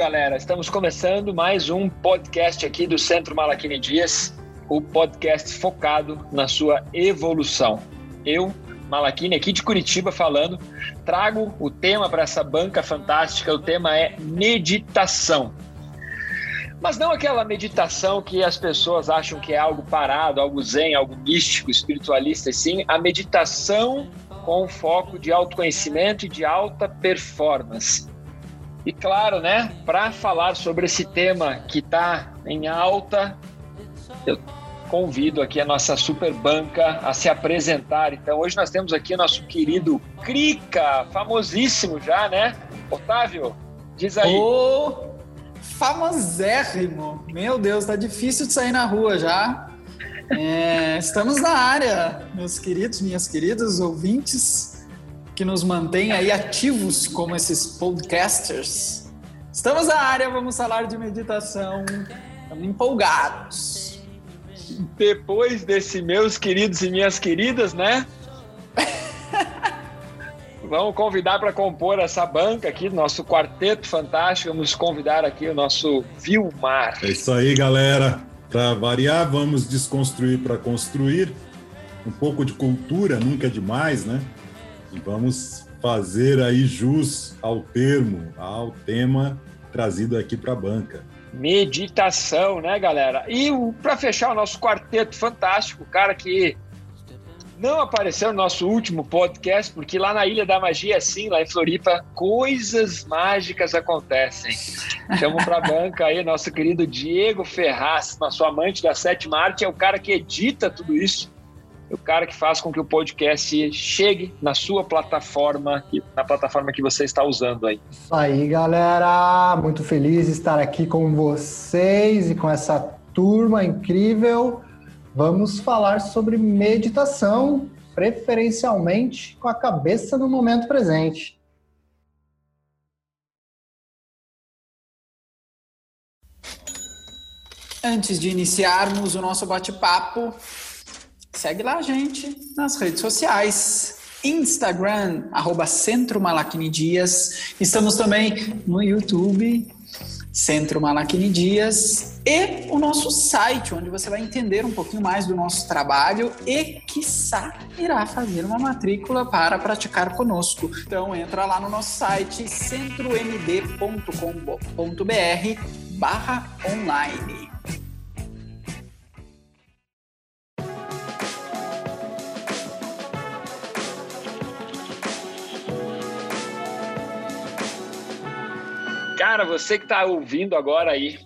galera, estamos começando mais um podcast aqui do Centro Malaquine Dias, o podcast focado na sua evolução. Eu, Malaquine, aqui de Curitiba falando, trago o tema para essa banca fantástica, o tema é meditação. Mas não aquela meditação que as pessoas acham que é algo parado, algo zen, algo místico, espiritualista, sim a meditação com foco de autoconhecimento e de alta performance. E claro, né, para falar sobre esse tema que está em alta, eu convido aqui a nossa super banca a se apresentar. Então, hoje nós temos aqui nosso querido Crica, famosíssimo já, né? Otávio, diz aí. Ô, famosérrimo! Meu Deus, tá difícil de sair na rua já. É, estamos na área, meus queridos, minhas queridas ouvintes que nos mantém aí ativos como esses podcasters. Estamos na área, vamos falar de meditação. Estamos empolgados. Depois desse, meus queridos e minhas queridas, né? Vamos convidar para compor essa banca aqui, nosso quarteto fantástico. Vamos convidar aqui o nosso Vilmar. É isso aí, galera. Para variar, vamos desconstruir para construir. Um pouco de cultura nunca é demais, né? E vamos fazer aí jus ao termo, ao tema trazido aqui para a banca. Meditação, né, galera? E para fechar o nosso quarteto fantástico, cara que não apareceu no nosso último podcast, porque lá na Ilha da Magia, sim, lá em Floripa, coisas mágicas acontecem. Chamo para a banca aí nosso querido Diego Ferraz, nosso amante da sétima arte, é o cara que edita tudo isso o cara que faz com que o podcast chegue na sua plataforma, na plataforma que você está usando aí. Isso aí, galera. Muito feliz de estar aqui com vocês e com essa turma incrível. Vamos falar sobre meditação, preferencialmente com a cabeça no momento presente. Antes de iniciarmos o nosso bate-papo, Segue lá a gente nas redes sociais. Instagram, arroba Centro Malaquini Dias. Estamos também no YouTube, Centro Malaquini Dias. E o nosso site, onde você vai entender um pouquinho mais do nosso trabalho e, quiçá, irá fazer uma matrícula para praticar conosco. Então, entra lá no nosso site, centromd.com.br barra online. Cara, você que está ouvindo agora aí,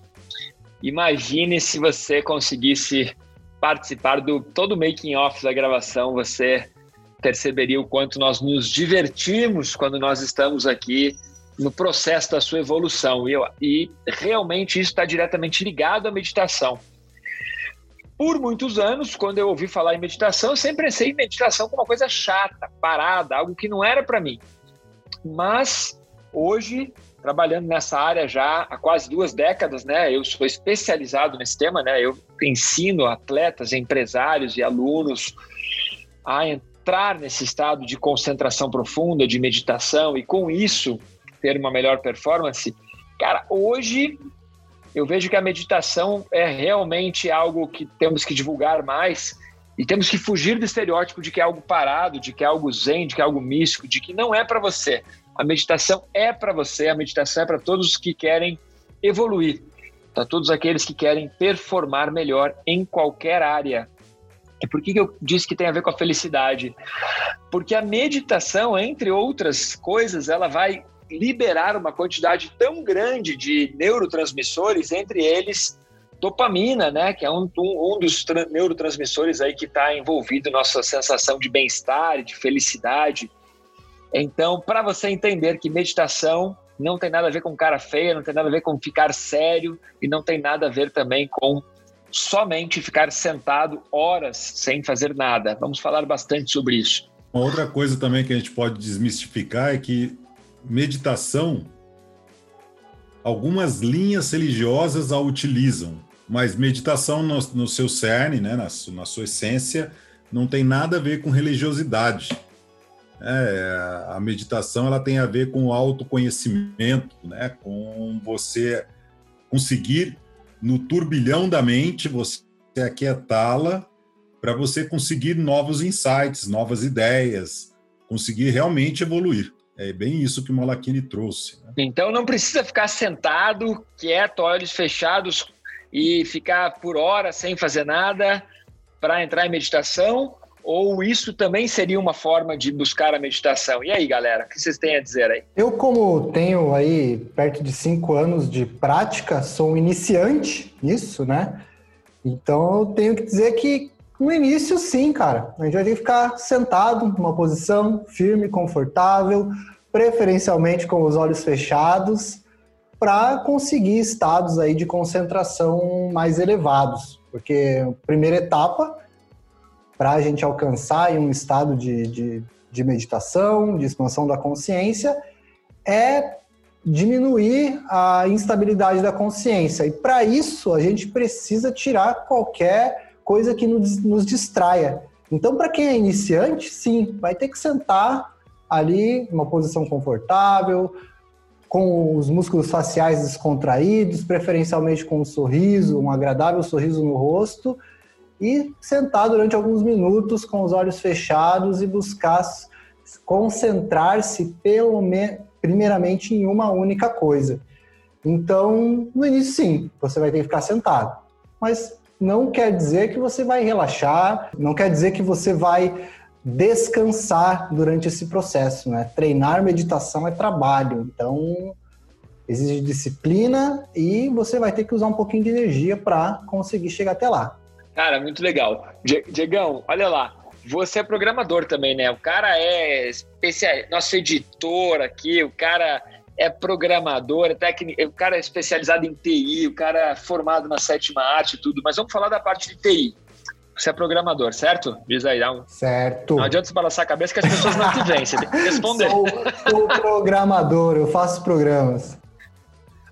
imagine se você conseguisse participar do todo o making off da gravação, você perceberia o quanto nós nos divertimos quando nós estamos aqui no processo da sua evolução. E, eu, e realmente isso está diretamente ligado à meditação. Por muitos anos, quando eu ouvi falar em meditação, eu sempre pensei em meditação como uma coisa chata, parada, algo que não era para mim. Mas hoje trabalhando nessa área já há quase duas décadas, né? Eu sou especializado nesse tema, né? Eu ensino atletas, empresários e alunos a entrar nesse estado de concentração profunda, de meditação e com isso ter uma melhor performance. Cara, hoje eu vejo que a meditação é realmente algo que temos que divulgar mais e temos que fugir do estereótipo de que é algo parado, de que é algo zen, de que é algo místico, de que não é para você. A meditação é para você, a meditação é para todos os que querem evoluir, para todos aqueles que querem performar melhor em qualquer área. E por que eu disse que tem a ver com a felicidade? Porque a meditação, entre outras coisas, ela vai liberar uma quantidade tão grande de neurotransmissores, entre eles dopamina, né, que é um, um, um dos neurotransmissores aí que está envolvido nossa sensação de bem-estar, de felicidade. Então, para você entender que meditação não tem nada a ver com cara feia, não tem nada a ver com ficar sério e não tem nada a ver também com somente ficar sentado horas sem fazer nada. Vamos falar bastante sobre isso. Uma outra coisa também que a gente pode desmistificar é que meditação, algumas linhas religiosas a utilizam, mas meditação no, no seu cerne, né, na, na sua essência, não tem nada a ver com religiosidade. É, a meditação ela tem a ver com o autoconhecimento, né? com você conseguir, no turbilhão da mente, você aquietá-la para você conseguir novos insights, novas ideias, conseguir realmente evoluir. É bem isso que o Malakini trouxe. Né? Então não precisa ficar sentado, quieto, olhos fechados e ficar por horas sem fazer nada para entrar em meditação, ou isso também seria uma forma de buscar a meditação? E aí, galera, o que vocês têm a dizer aí? Eu, como tenho aí perto de cinco anos de prática, sou um iniciante nisso, né? Então eu tenho que dizer que no início, sim, cara. A gente vai ter que ficar sentado numa posição firme, confortável, preferencialmente com os olhos fechados, para conseguir estados aí de concentração mais elevados. Porque a primeira etapa para a gente alcançar um estado de, de, de meditação, de expansão da consciência, é diminuir a instabilidade da consciência. E para isso, a gente precisa tirar qualquer coisa que nos, nos distraia. Então, para quem é iniciante, sim, vai ter que sentar ali, uma posição confortável, com os músculos faciais descontraídos, preferencialmente com um sorriso, um agradável sorriso no rosto, e sentar durante alguns minutos com os olhos fechados e buscar concentrar-se pelo me... primeiramente em uma única coisa. Então, no início sim, você vai ter que ficar sentado, mas não quer dizer que você vai relaxar, não quer dizer que você vai descansar durante esse processo, né? Treinar meditação é trabalho, então exige disciplina e você vai ter que usar um pouquinho de energia para conseguir chegar até lá. Cara, muito legal. Diegão, olha lá. Você é programador também, né? O cara é especial, nosso editor aqui, o cara é programador, é técnico, o cara é especializado em TI, o cara é formado na sétima arte e tudo, mas vamos falar da parte de TI. Você é programador, certo? Diz aí, dá um. Certo. Não adianta você balançar a cabeça que as pessoas não te veem, você tem que responder. Sou, sou programador, eu faço programas.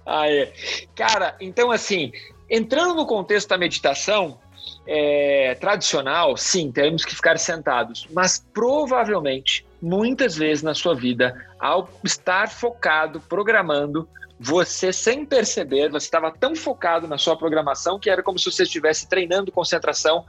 Ah, é. Cara, então assim, entrando no contexto da meditação, é, tradicional, sim, temos que ficar sentados, mas provavelmente, muitas vezes na sua vida, ao estar focado, programando, você sem perceber, você estava tão focado na sua programação que era como se você estivesse treinando concentração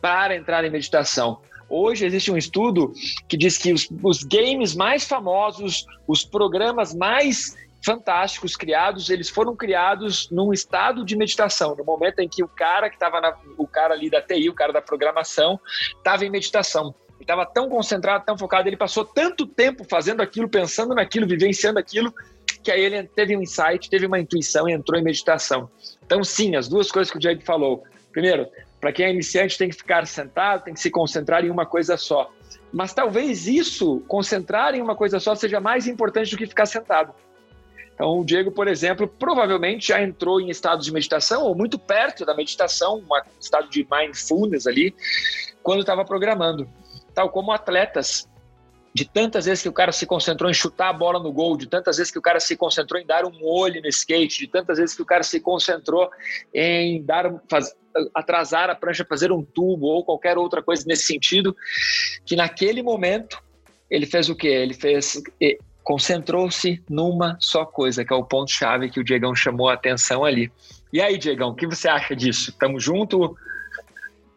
para entrar em meditação. Hoje existe um estudo que diz que os, os games mais famosos, os programas mais fantásticos criados, eles foram criados num estado de meditação, no momento em que o cara que estava o cara ali da TI, o cara da programação, estava em meditação. Ele estava tão concentrado, tão focado, ele passou tanto tempo fazendo aquilo, pensando naquilo, vivenciando aquilo, que aí ele teve um insight, teve uma intuição e entrou em meditação. Então, sim, as duas coisas que o Diego falou. Primeiro, para quem é iniciante, tem que ficar sentado, tem que se concentrar em uma coisa só. Mas talvez isso, concentrar em uma coisa só, seja mais importante do que ficar sentado. Então, o Diego, por exemplo, provavelmente já entrou em estado de meditação ou muito perto da meditação, um estado de mindfulness ali, quando estava programando. Tal como atletas, de tantas vezes que o cara se concentrou em chutar a bola no gol, de tantas vezes que o cara se concentrou em dar um olho no skate, de tantas vezes que o cara se concentrou em dar faz, atrasar a prancha, fazer um tubo ou qualquer outra coisa nesse sentido, que naquele momento ele fez o quê? Ele fez concentrou-se numa só coisa, que é o ponto-chave que o Diegão chamou a atenção ali. E aí, Diegão, o que você acha disso? Tamo junto?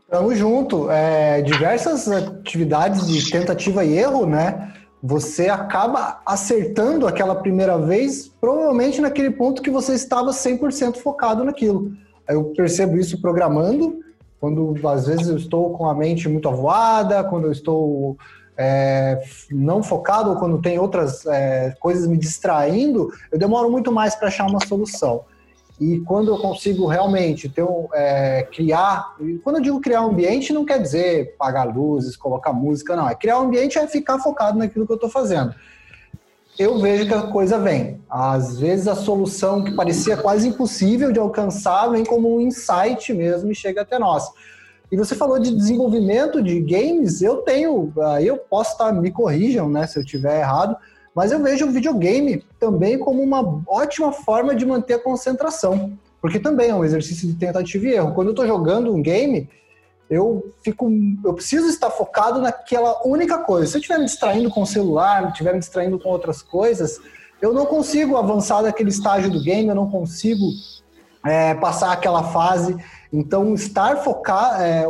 Tamo junto. É, diversas atividades de tentativa e erro, né? Você acaba acertando aquela primeira vez, provavelmente naquele ponto que você estava 100% focado naquilo. Eu percebo isso programando, quando às vezes eu estou com a mente muito avoada, quando eu estou é, não focado ou quando tem outras é, coisas me distraindo, eu demoro muito mais para achar uma solução. E quando eu consigo realmente ter um, é, criar, quando eu digo criar um ambiente, não quer dizer apagar luzes, colocar música, não. É criar um ambiente é ficar focado naquilo que eu estou fazendo. Eu vejo que a coisa vem. Às vezes a solução que parecia quase impossível de alcançar vem como um insight mesmo e chega até nós. E você falou de desenvolvimento de games, eu tenho, aí eu posso estar, me corrijam, né, se eu tiver errado, mas eu vejo o videogame também como uma ótima forma de manter a concentração, porque também é um exercício de tentativa e erro. Quando eu estou jogando um game, eu fico, eu preciso estar focado naquela única coisa. Se eu estiver me distraindo com o celular, estiver me distraindo com outras coisas, eu não consigo avançar daquele estágio do game, eu não consigo é, passar aquela fase. Então, estar, focar, é,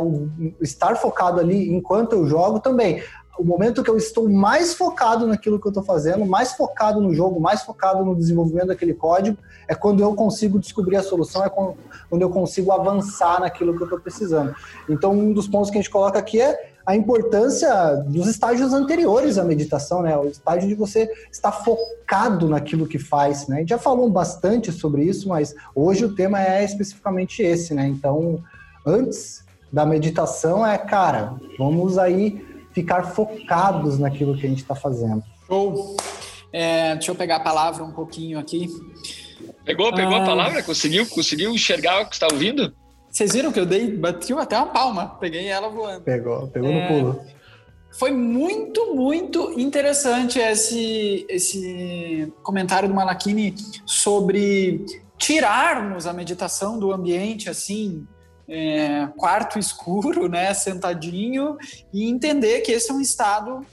estar focado ali enquanto eu jogo também o momento que eu estou mais focado naquilo que eu estou fazendo, mais focado no jogo, mais focado no desenvolvimento daquele código, é quando eu consigo descobrir a solução, é quando eu consigo avançar naquilo que eu estou precisando. Então, um dos pontos que a gente coloca aqui é a importância dos estágios anteriores à meditação, né? O estágio de você estar focado naquilo que faz, né? A gente já falou bastante sobre isso, mas hoje o tema é especificamente esse, né? Então, antes da meditação é, cara, vamos aí ficar focados naquilo que a gente está fazendo. Show! É, deixa eu pegar a palavra um pouquinho aqui. Pegou, pegou ah, a palavra? Conseguiu, conseguiu enxergar o que está ouvindo? Vocês viram que eu dei, bateu até uma palma, peguei ela voando. Pegou, pegou é, no pulo. Foi muito, muito interessante esse, esse comentário do Malakini sobre tirarmos a meditação do ambiente assim é, quarto escuro, né, sentadinho, e entender que esse é um estado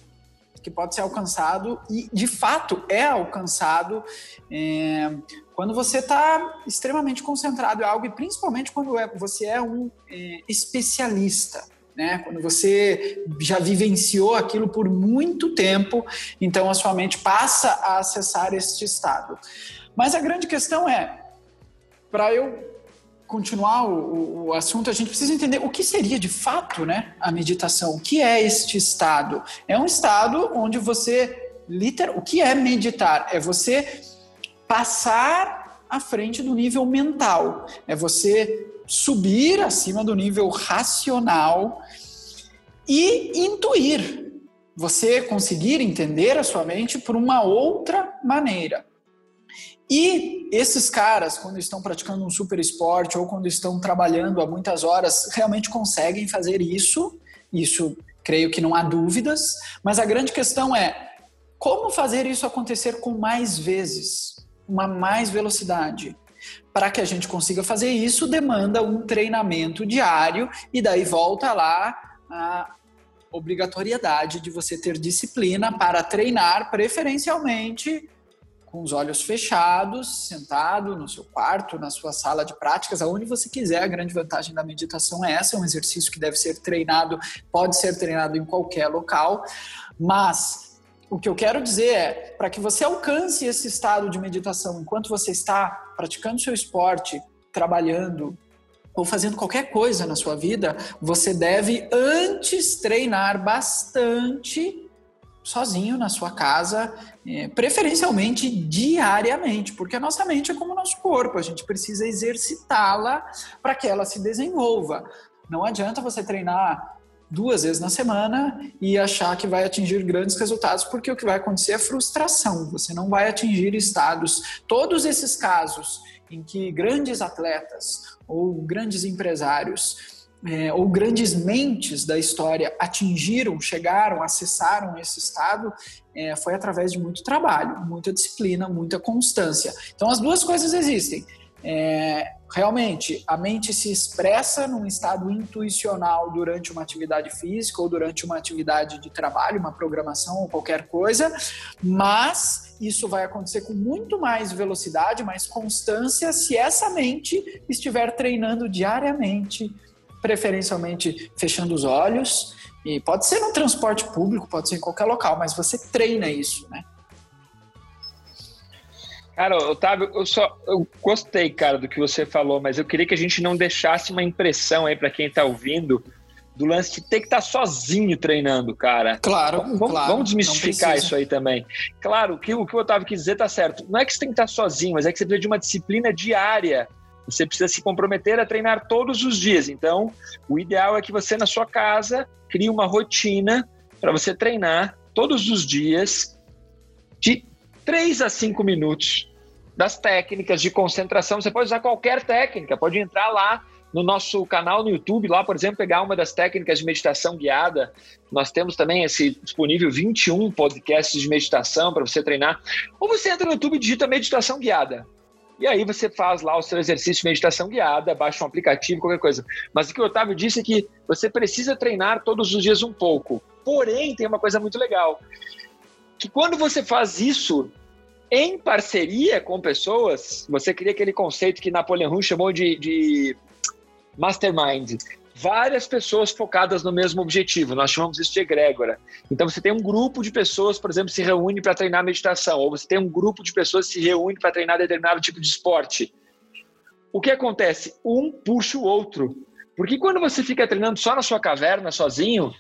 que pode ser alcançado e de fato é alcançado é, quando você está extremamente concentrado em algo e principalmente quando é, você é um é, especialista. Né? Quando você já vivenciou aquilo por muito tempo, então a sua mente passa a acessar este estado. Mas a grande questão é, para eu continuar o, o, assunto, a gente precisa entender o que seria de fato né, a meditação. O que é este estado? É um estado onde você, literal, o que é meditar? É você passar à frente do nível mental, é você subir acima do nível racional e intuir. Você conseguir entender a sua mente por uma outra maneira. E esses caras, quando estão praticando um super esporte ou quando estão trabalhando há muitas horas, realmente conseguem fazer isso. Isso, creio que não há dúvidas. Mas a grande questão é como fazer isso acontecer com mais vezes, uma mais velocidade. Para que a gente consiga fazer isso, demanda um treinamento diário e daí volta lá a obrigatoriedade de você ter disciplina para treinar preferencialmente com os olhos fechados, sentado no seu quarto, na sua sala de práticas, aonde você quiser. A grande vantagem da meditação é essa, é um exercício que deve ser treinado, pode ser treinado em qualquer local, mas o que eu quero dizer é, para que você alcance esse estado de meditação enquanto você está praticando seu esporte, trabalhando, ou fazendo qualquer coisa na sua vida, você deve antes treinar bastante sozinho na sua casa, é, preferencialmente diariamente, porque a nossa mente é como o nosso corpo, a gente precisa exercitá-la para que ela se desenvolva. Não adianta você treinar duas vezes na semana e achar que vai atingir grandes resultados, porque o que vai acontecer é frustração. Você não vai atingir estados. Todos esses casos em que grandes atletas ou grandes empresários é, ou grandes mentes da história atingiram, chegaram, acessaram esse estado, é, foi através de muito trabalho, muita disciplina, muita constância. Então, as duas coisas existem. É, realmente, a mente se expressa num estado intuicional durante uma atividade física ou durante uma atividade de trabalho, uma programação ou qualquer coisa, mas isso vai acontecer com muito mais velocidade, mais constância, se essa mente estiver treinando diariamente preferencialmente fechando os olhos. E pode ser no transporte público, pode ser em qualquer local, mas você treina isso, né? Cara, Otávio, eu só eu gostei, cara, do que você falou, mas eu queria que a gente não deixasse uma impressão aí para quem está ouvindo do lance de ter que estar tá sozinho treinando, cara. Claro, vamos, claro, vamos desmistificar isso aí também. Claro, que o que o Otávio quis dizer tá certo. Não é que você tem que estar tá sozinho, mas é que você precisa de uma disciplina diária você precisa se comprometer a treinar todos os dias. Então, o ideal é que você, na sua casa, crie uma rotina para você treinar todos os dias de 3 a 5 minutos das técnicas de concentração. Você pode usar qualquer técnica, pode entrar lá no nosso canal no YouTube, lá, por exemplo, pegar uma das técnicas de meditação guiada. Nós temos também esse disponível 21 podcasts de meditação para você treinar. Ou você entra no YouTube e digita meditação guiada E aí você faz lá o seu exercício de meditação guiada, baixa um aplicativo, qualquer coisa. Mas o que o Otávio disse é que você precisa treinar todos os dias um pouco. Porém, tem uma coisa muito legal, que quando você faz isso em parceria com pessoas, você cria aquele conceito que Napoleão Hill chamou de, de mastermind várias pessoas focadas no mesmo objetivo. Nós chamamos isso de egrégora. Então você tem um grupo de pessoas, por exemplo, se reúne para treinar meditação, ou você tem um grupo de pessoas que se reúne para treinar determinado tipo de esporte. O que acontece? Um puxa o outro. Porque quando você fica treinando só na sua caverna, sozinho,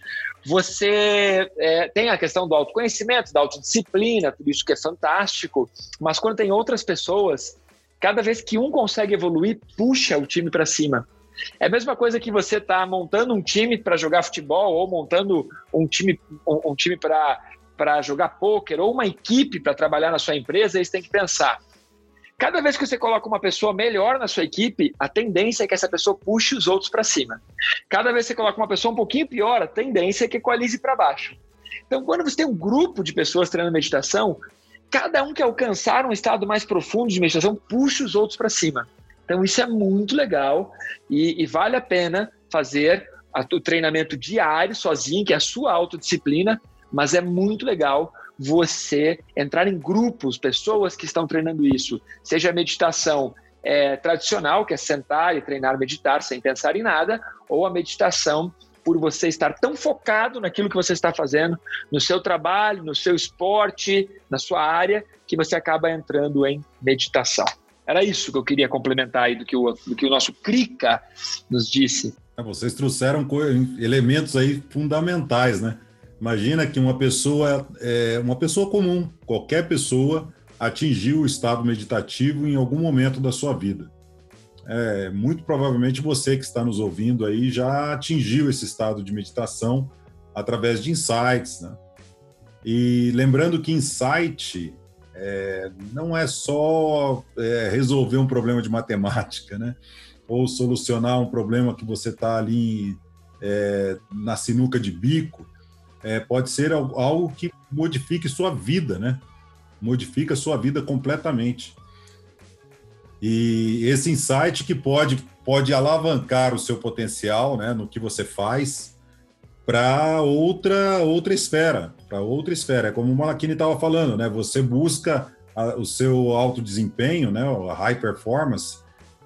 você é, tem a questão do autoconhecimento, da autodisciplina, tudo isso que é fantástico, mas quando tem outras pessoas, cada vez que um consegue evoluir, puxa o time para cima. É a mesma coisa que você está montando um time para jogar futebol ou montando um time, um, um time para jogar pôquer ou uma equipe para trabalhar na sua empresa, você tem que pensar. Cada vez que você coloca uma pessoa melhor na sua equipe, a tendência é que essa pessoa puxe os outros para cima. Cada vez que você coloca uma pessoa um pouquinho pior, a tendência é que equalize para baixo. Então, quando você tem um grupo de pessoas treinando meditação, cada um que alcançar um estado mais profundo de meditação puxa os outros para cima. Então, isso é muito legal e, e vale a pena fazer a, o treinamento diário sozinho, que é a sua autodisciplina, mas é muito legal você entrar em grupos, pessoas que estão treinando isso, seja a meditação é, tradicional, que é sentar e treinar meditar sem pensar em nada, ou a meditação por você estar tão focado naquilo que você está fazendo, no seu trabalho, no seu esporte, na sua área, que você acaba entrando em meditação. Era isso que eu queria complementar aí do que o, do que o nosso Krika nos disse. É, vocês trouxeram elementos aí fundamentais, né? Imagina que uma pessoa, é, uma pessoa comum, qualquer pessoa, atingiu o estado meditativo em algum momento da sua vida. É, muito provavelmente você que está nos ouvindo aí já atingiu esse estado de meditação através de insights, né? E lembrando que insight é, não é só é, resolver um problema de matemática, né? Ou solucionar um problema que você está ali é, na sinuca de bico. É, pode ser algo que modifique sua vida, né? Modifica sua vida completamente. E esse insight que pode, pode alavancar o seu potencial, né? No que você faz para outra outra esfera, para outra esfera. É como o Malakini estava falando, né? Você busca a, o seu alto desempenho, né? A high performance,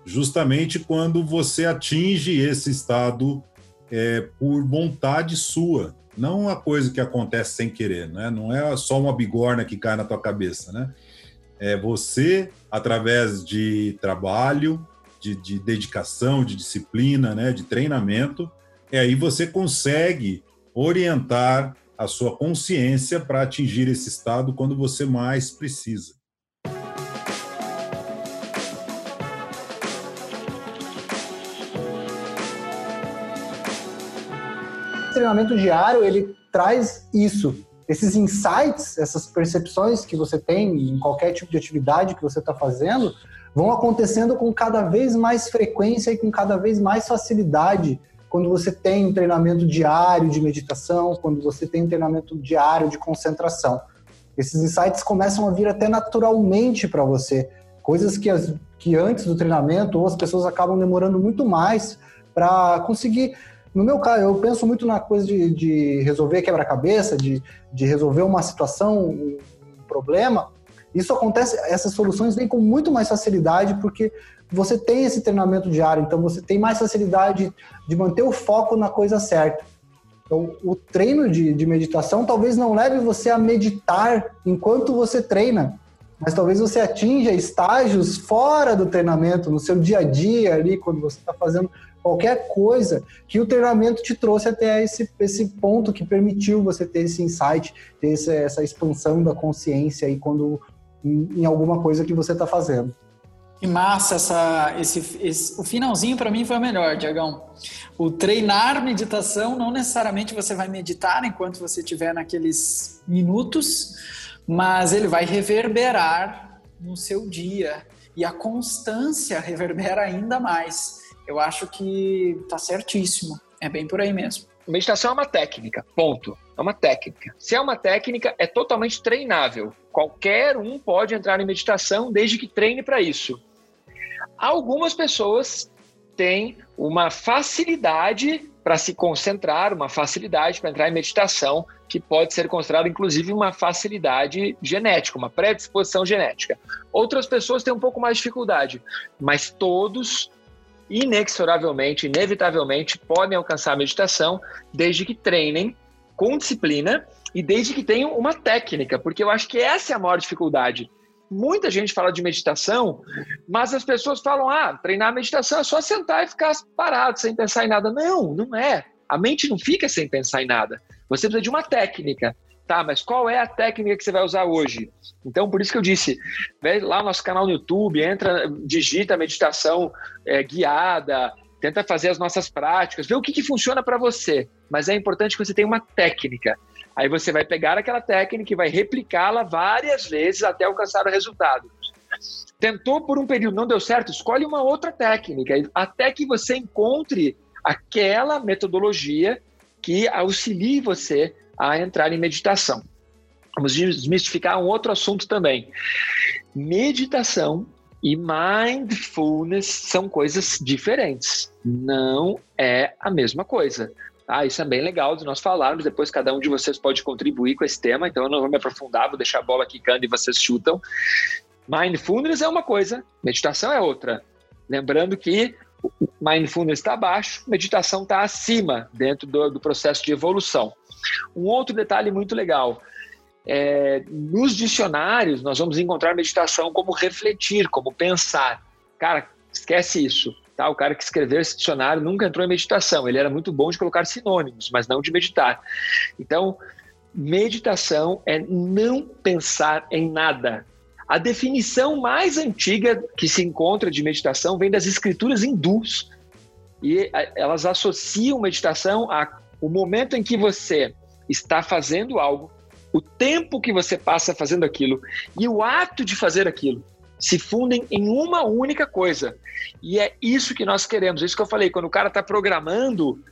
justamente quando você atinge esse estado é, por vontade sua, não uma coisa que acontece sem querer, né? Não é só uma bigorna que cai na tua cabeça, né? É você através de trabalho, de, de dedicação, de disciplina, né? De treinamento e aí você consegue orientar a sua consciência para atingir esse estado quando você mais precisa. O treinamento diário ele traz isso, esses insights, essas percepções que você tem em qualquer tipo de atividade que você está fazendo, vão acontecendo com cada vez mais frequência e com cada vez mais facilidade quando você tem um treinamento diário de meditação, quando você tem um treinamento diário de concentração. Esses insights começam a vir até naturalmente para você, coisas que, as, que antes do treinamento ou as pessoas acabam demorando muito mais para conseguir. No meu caso, eu penso muito na coisa de, de resolver quebra-cabeça, de, de resolver uma situação, um problema. Isso acontece, essas soluções vêm com muito mais facilidade porque você tem esse treinamento diário, então você tem mais facilidade de manter o foco na coisa certa. Então, o treino de, de meditação talvez não leve você a meditar enquanto você treina, mas talvez você atinja estágios fora do treinamento, no seu dia a dia ali, quando você está fazendo qualquer coisa, que o treinamento te trouxe até esse, esse ponto que permitiu você ter esse insight, ter essa, essa expansão da consciência aí quando em, em alguma coisa que você está fazendo. Que massa essa, esse, esse o finalzinho para mim foi o melhor, Diagão. O treinar meditação, não necessariamente você vai meditar enquanto você estiver naqueles minutos, mas ele vai reverberar no seu dia e a constância reverbera ainda mais. Eu acho que tá certíssimo. É bem por aí mesmo. Meditação é uma técnica, ponto. É uma técnica. Se é uma técnica, é totalmente treinável. Qualquer um pode entrar em meditação desde que treine para isso. Algumas pessoas têm uma facilidade para se concentrar, uma facilidade para entrar em meditação, que pode ser considerada inclusive uma facilidade genética, uma predisposição genética. Outras pessoas têm um pouco mais de dificuldade, mas todos inexoravelmente, inevitavelmente podem alcançar a meditação desde que treinem com disciplina e desde que tenham uma técnica, porque eu acho que essa é a maior dificuldade. Muita gente fala de meditação, mas as pessoas falam: ah, treinar meditação é só sentar e ficar parado, sem pensar em nada. Não, não é. A mente não fica sem pensar em nada. Você precisa de uma técnica. Tá, mas qual é a técnica que você vai usar hoje? Então, por isso que eu disse, lá no nosso canal no YouTube, entra, digita meditação é, guiada, tenta fazer as nossas práticas, vê o que, que funciona para você. Mas é importante que você tenha uma técnica. Aí você vai pegar aquela técnica e vai replicá-la várias vezes até alcançar o resultado. Tentou por um período, não deu certo, escolhe uma outra técnica, até que você encontre aquela metodologia que auxilie você a entrar em meditação. Vamos desmistificar um outro assunto também. Meditação e mindfulness são coisas diferentes. Não é a mesma coisa. Ah, isso é bem legal de nós falarmos. Depois cada um de vocês pode contribuir com esse tema, então eu não vou me aprofundar, vou deixar a bola quicando e vocês chutam. Mindfulness é uma coisa, meditação é outra. Lembrando que mindfulness está abaixo, meditação está acima, dentro do, do, processo de evolução. Um outro detalhe muito legal. É, nos dicionários, nós vamos encontrar meditação como refletir, como pensar. Cara, esquece isso. Tá? O cara que escreveu esse dicionário nunca entrou em meditação. Ele era muito bom de colocar sinônimos, mas não de meditar. Então, meditação é não pensar em nada. A definição mais antiga que se encontra de meditação vem das escrituras hindus. E elas associam meditação ao momento em que você está fazendo algo, o tempo que você passa fazendo aquilo e o ato de fazer aquilo se fundem em uma única coisa. E é isso que nós queremos. É isso que eu falei, quando o cara está programando,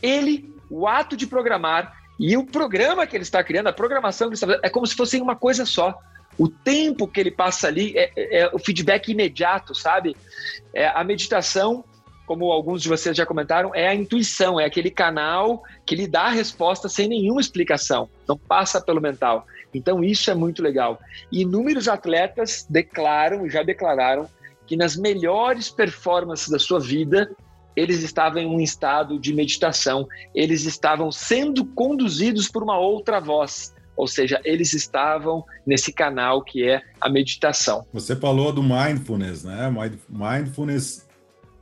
ele, o ato de programar e o programa que ele está criando, a programação que ele está fazendo, é como se fossem uma coisa só o tempo que ele passa ali é, é, é o feedback imediato, sabe? É, a meditação, como alguns de vocês já comentaram, é a intuição, é aquele canal que lhe dá a resposta sem nenhuma explicação, não passa pelo mental. Então isso é muito legal. E inúmeros atletas declaram, já declararam, que nas melhores performances da sua vida, eles estavam em um estado de meditação, eles estavam sendo conduzidos por uma outra voz ou seja, eles estavam nesse canal que é a meditação. Você falou do mindfulness, né? Mindfulness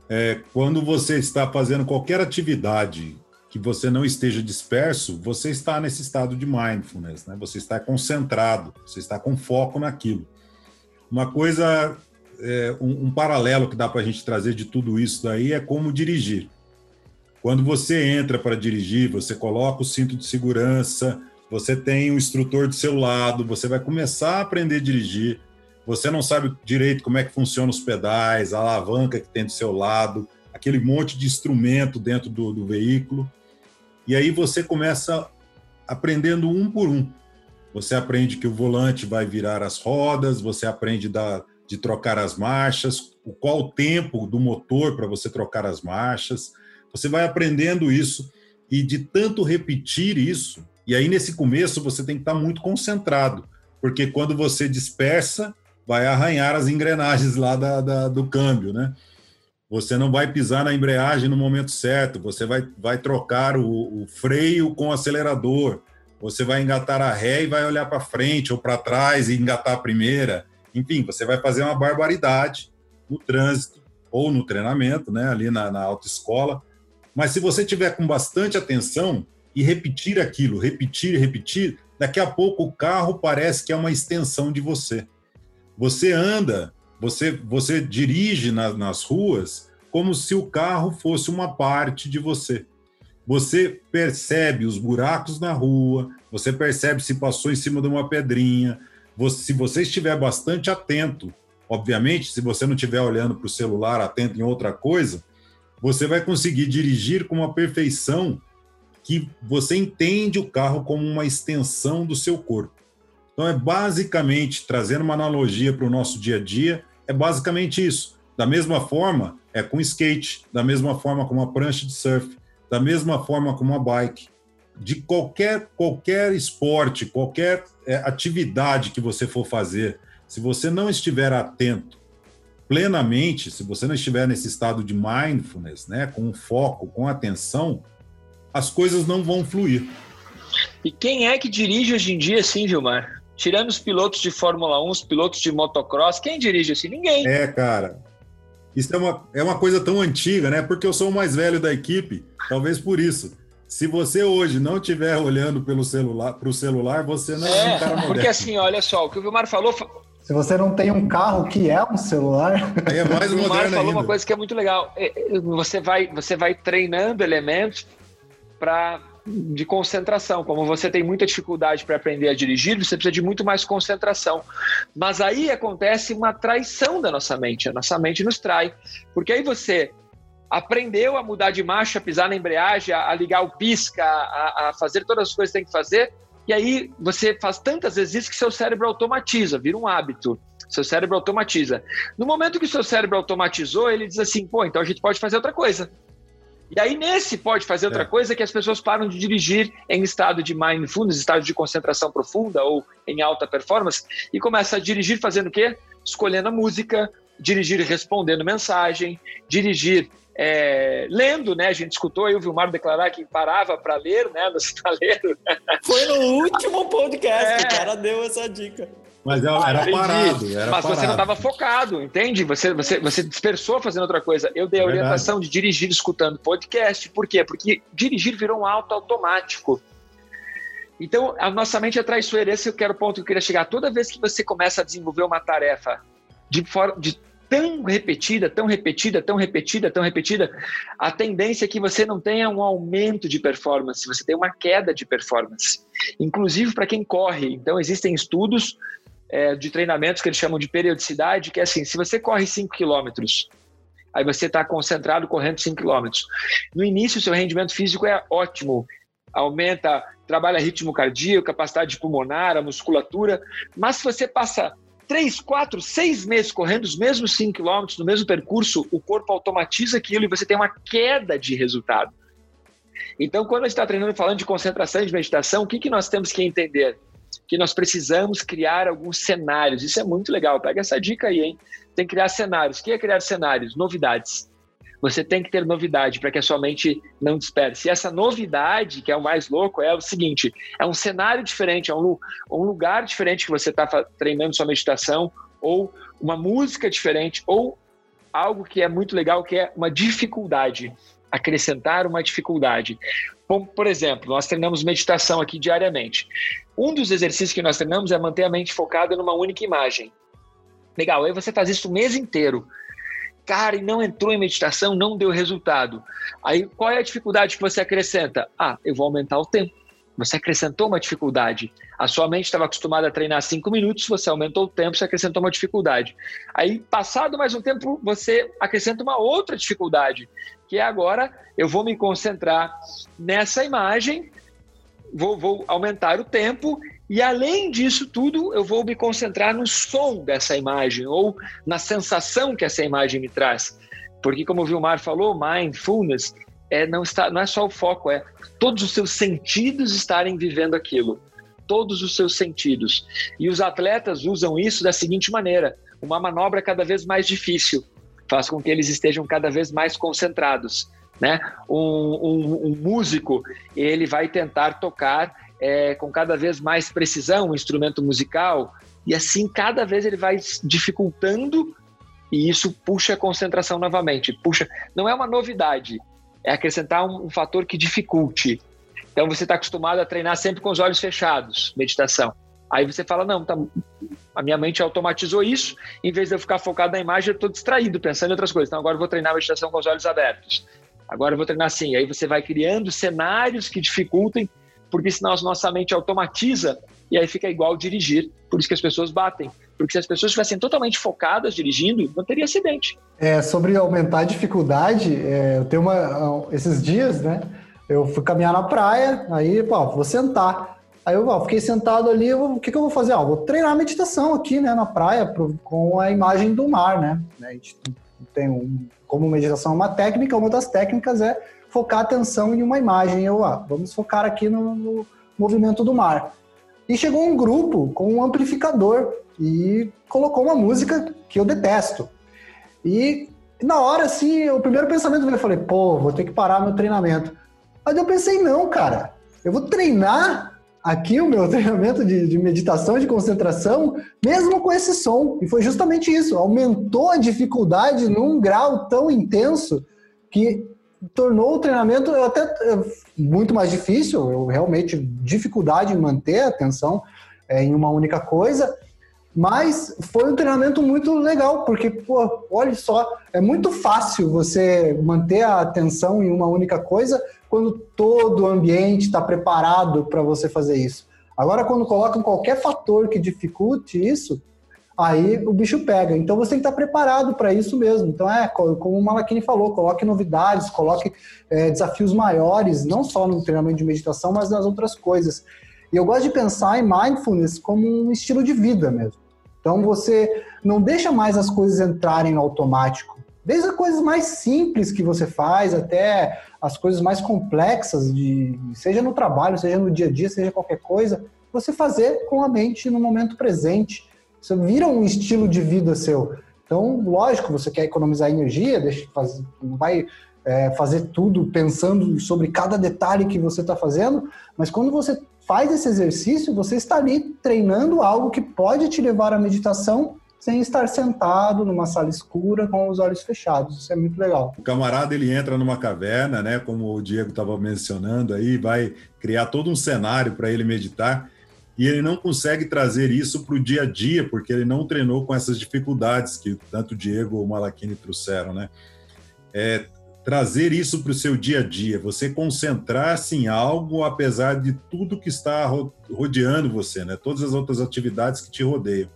é quando você está fazendo qualquer atividade que você não esteja disperso, você está nesse estado de mindfulness, né? Você está concentrado, você está com foco naquilo. Uma coisa, é, um, um paralelo que dá para a gente trazer de tudo isso daí é como dirigir. Quando você entra para dirigir, você coloca o cinto de segurança, você tem um instrutor do seu lado, você vai começar a aprender a dirigir, você não sabe direito como é que funcionam os pedais, a alavanca que tem do seu lado, aquele monte de instrumento dentro do, do veículo. E aí você começa aprendendo um por um. Você aprende que o volante vai virar as rodas, você aprende da, de trocar as marchas, o qual o tempo do motor para você trocar as marchas. Você vai aprendendo isso e de tanto repetir isso, e aí, nesse começo, você tem que estar muito concentrado, porque quando você dispersa, vai arranhar as engrenagens lá da, da, do câmbio, né? Você não vai pisar na embreagem no momento certo, você vai, vai trocar o, o freio com o acelerador, você vai engatar a ré e vai olhar para frente ou para trás e engatar a primeira. Enfim, você vai fazer uma barbaridade no trânsito ou no treinamento, né, ali na, na autoescola. Mas se você tiver com bastante atenção, e repetir aquilo, repetir, repetir, daqui a pouco o carro parece que é uma extensão de você. Você anda, você, você dirige na, nas ruas como se o carro fosse uma parte de você. Você percebe os buracos na rua, você percebe se passou em cima de uma pedrinha. Você, se você estiver bastante atento, obviamente, se você não estiver olhando para o celular, atento em outra coisa, você vai conseguir dirigir com uma perfeição que você entende o carro como uma extensão do seu corpo. Então, é basicamente, trazendo uma analogia para o nosso dia a dia, é basicamente isso. Da mesma forma é com skate, da mesma forma com uma prancha de surf, da mesma forma com uma bike. De qualquer, qualquer esporte, qualquer é, atividade que você for fazer, se você não estiver atento plenamente, se você não estiver nesse estado de mindfulness, né, com foco, com atenção, as coisas não vão fluir. E quem é que dirige hoje em dia assim, Gilmar? Tirando os pilotos de Fórmula 1, os pilotos de motocross, quem dirige assim? Ninguém. É, cara. Isso é uma, é uma coisa tão antiga, né? Porque eu sou o mais velho da equipe, talvez por isso. Se você hoje não estiver olhando pelo celular, para o celular, você não é, é um cara moderno. Porque assim, olha só, o que o Vilmar falou. Se você não tem um carro que é um celular. Aí é mais o Vilmar falou ainda. uma coisa que é muito legal. É, é, você vai, você vai treinando elementos para de concentração. Como você tem muita dificuldade para aprender a dirigir, você precisa de muito mais concentração. Mas aí acontece uma traição da nossa mente. A nossa mente nos trai. Porque aí você aprendeu a mudar de marcha, a pisar na embreagem, a, ligar o pisca, a, a fazer todas as coisas que tem que fazer. E aí você faz tantas vezes isso que seu cérebro automatiza, vira um hábito. Seu cérebro automatiza. No momento que seu cérebro automatizou, ele diz assim: pô, então a gente pode fazer outra coisa. E aí, nesse pode fazer outra é. coisa que as pessoas param de dirigir em estado de mindfulness, estado de concentração profunda ou em alta performance, e começa a dirigir fazendo o quê? Escolhendo a música, dirigir respondendo mensagem, dirigir é, lendo, né? A gente escutou aí o Vilmar declarar que parava para ler, né? No estaleiro. Foi no último podcast, é. o cara deu essa dica. Mas era, parado. Era Mas parado. você não estava focado, entende? Você, você, você dispersou fazendo outra coisa. Eu dei a orientação de dirigir escutando podcast. Por quê? Porque dirigir virou um auto automático. Então, a nossa mente é traiçoeira. Esse eu quero o ponto que eu queria chegar. Toda vez que você começa a desenvolver uma tarefa de, forma, de tão repetida, tão repetida, tão repetida, tão repetida, a tendência é que você não tenha um aumento de performance, você tem uma queda de performance. Inclusive para quem corre. Então, existem estudos é, de treinamentos que eles chamam de periodicidade, que é assim, se você corre 5 quilômetros, aí você está concentrado correndo 5 quilômetros. No início, seu rendimento físico é ótimo, aumenta, trabalha ritmo cardíaco, capacidade pulmonar, a musculatura, mas se você passa 3, 4, 6 meses correndo os mesmos 5 quilômetros, no mesmo percurso, o corpo automatiza aquilo e você tem uma queda de resultado. Então, quando a gente está treinando falando de concentração e de meditação, o que, que nós temos que entender? Que nós precisamos criar alguns cenários. Isso é muito legal. Pega essa dica aí, hein? Tem que criar cenários. O que é criar cenários? Novidades. Você tem que ter novidade para que a sua mente não disperse. E essa novidade, que é o mais louco, é o seguinte: é um cenário diferente, é um, um lugar diferente que você está treinando sua meditação, ou uma música diferente, ou algo que é muito legal, que é uma dificuldade acrescentar uma dificuldade. Como, por exemplo, nós treinamos meditação aqui diariamente. Um dos exercícios que nós treinamos é manter a mente focada numa única imagem. Legal, aí você faz isso o mês inteiro. Cara, e não entrou em meditação, não deu resultado. Aí qual é a dificuldade que você acrescenta? Ah, eu vou aumentar o tempo. Você acrescentou uma dificuldade. A sua mente estava acostumada a treinar cinco minutos, você aumentou o tempo, você acrescentou uma dificuldade. Aí, passado mais um tempo, você acrescenta uma outra dificuldade, que é agora eu vou me concentrar nessa imagem, vou, vou aumentar o tempo e além disso tudo, eu vou me concentrar no som dessa imagem ou na sensação que essa imagem me traz. Porque, como o Vilmar falou, mindfulness é, não, está, não é só o foco, é todos os seus sentidos estarem vivendo aquilo. Todos os seus sentidos. E os atletas usam isso da seguinte maneira: uma manobra cada vez mais difícil faz com que eles estejam cada vez mais concentrados. Né? Um, um, um músico ele vai tentar tocar é, com cada vez mais precisão um instrumento musical e assim cada vez ele vai dificultando e isso puxa a concentração novamente. Puxa, não é uma novidade, é acrescentar um, um fator que dificulte. Então você está acostumado a treinar sempre com os olhos fechados, meditação. Aí você fala, não, tá, a minha mente automatizou isso, em vez de eu ficar focado na imagem, eu estou distraído, pensando em outras coisas. Então agora eu vou treinar a meditação com os olhos abertos. Agora eu vou treinar assim. Aí você vai criando cenários que dificultem, porque senão a nossa mente automatiza e aí fica igual dirigir. Por isso que as pessoas batem. Porque se as pessoas estivessem totalmente focadas dirigindo, não teria acidente. É, sobre aumentar a dificuldade, é, eu tenho uma. Esses dias, né? Eu fui caminhar na praia, aí, pô, vou sentar. Aí eu ó, fiquei sentado ali, o que, que eu vou fazer? Ó, vou treinar a meditação aqui, né, na praia, pro, com a imagem do mar, né? A gente tem um, como meditação é uma técnica, uma das técnicas é focar a atenção em uma imagem. Eu, ah, vamos focar aqui no, no movimento do mar. E chegou um grupo com um amplificador e colocou uma música que eu detesto. E na hora, assim, o primeiro pensamento veio, eu falei, pô, vou ter que parar meu treinamento. Mas eu pensei, não, cara, eu vou treinar aqui o meu treinamento de, de meditação, de concentração, mesmo com esse som. E foi justamente isso, aumentou a dificuldade num grau tão intenso que tornou o treinamento até muito mais difícil, eu realmente dificuldade em manter a atenção é, em uma única coisa, mas foi um treinamento muito legal, porque, pô, olha só, é muito fácil você manter a atenção em uma única coisa quando todo o ambiente está preparado para você fazer isso. Agora, quando colocam qualquer fator que dificulte isso, aí o bicho pega. Então você tem que estar preparado para isso mesmo. Então é, como o Malakini falou, coloque novidades, coloque é, desafios maiores, não só no treinamento de meditação, mas nas outras coisas. E eu gosto de pensar em mindfulness como um estilo de vida mesmo. Então você não deixa mais as coisas entrarem no automático. Desde as coisas mais simples que você faz até as coisas mais complexas, de, seja no trabalho, seja no dia a dia, seja qualquer coisa, você fazer com a mente no momento presente. Você vira um estilo de vida seu. Então, lógico, você quer economizar energia, deixa, faz, não vai é, fazer tudo pensando sobre cada detalhe que você está fazendo, mas quando você faz esse exercício, você está ali treinando algo que pode te levar à meditação sem estar sentado numa sala escura com os olhos fechados. Isso é muito legal. O camarada ele entra numa caverna, né, como o Diego estava mencionando aí, vai criar todo um cenário para ele meditar e ele não consegue trazer isso para o dia a dia porque ele não treinou com essas dificuldades que tanto o Diego ou o trouxeram, né? É, trazer isso para o seu dia a dia, você concentrar-se em algo apesar de tudo que está rodeando você, né? Todas as outras atividades que te rodeiam.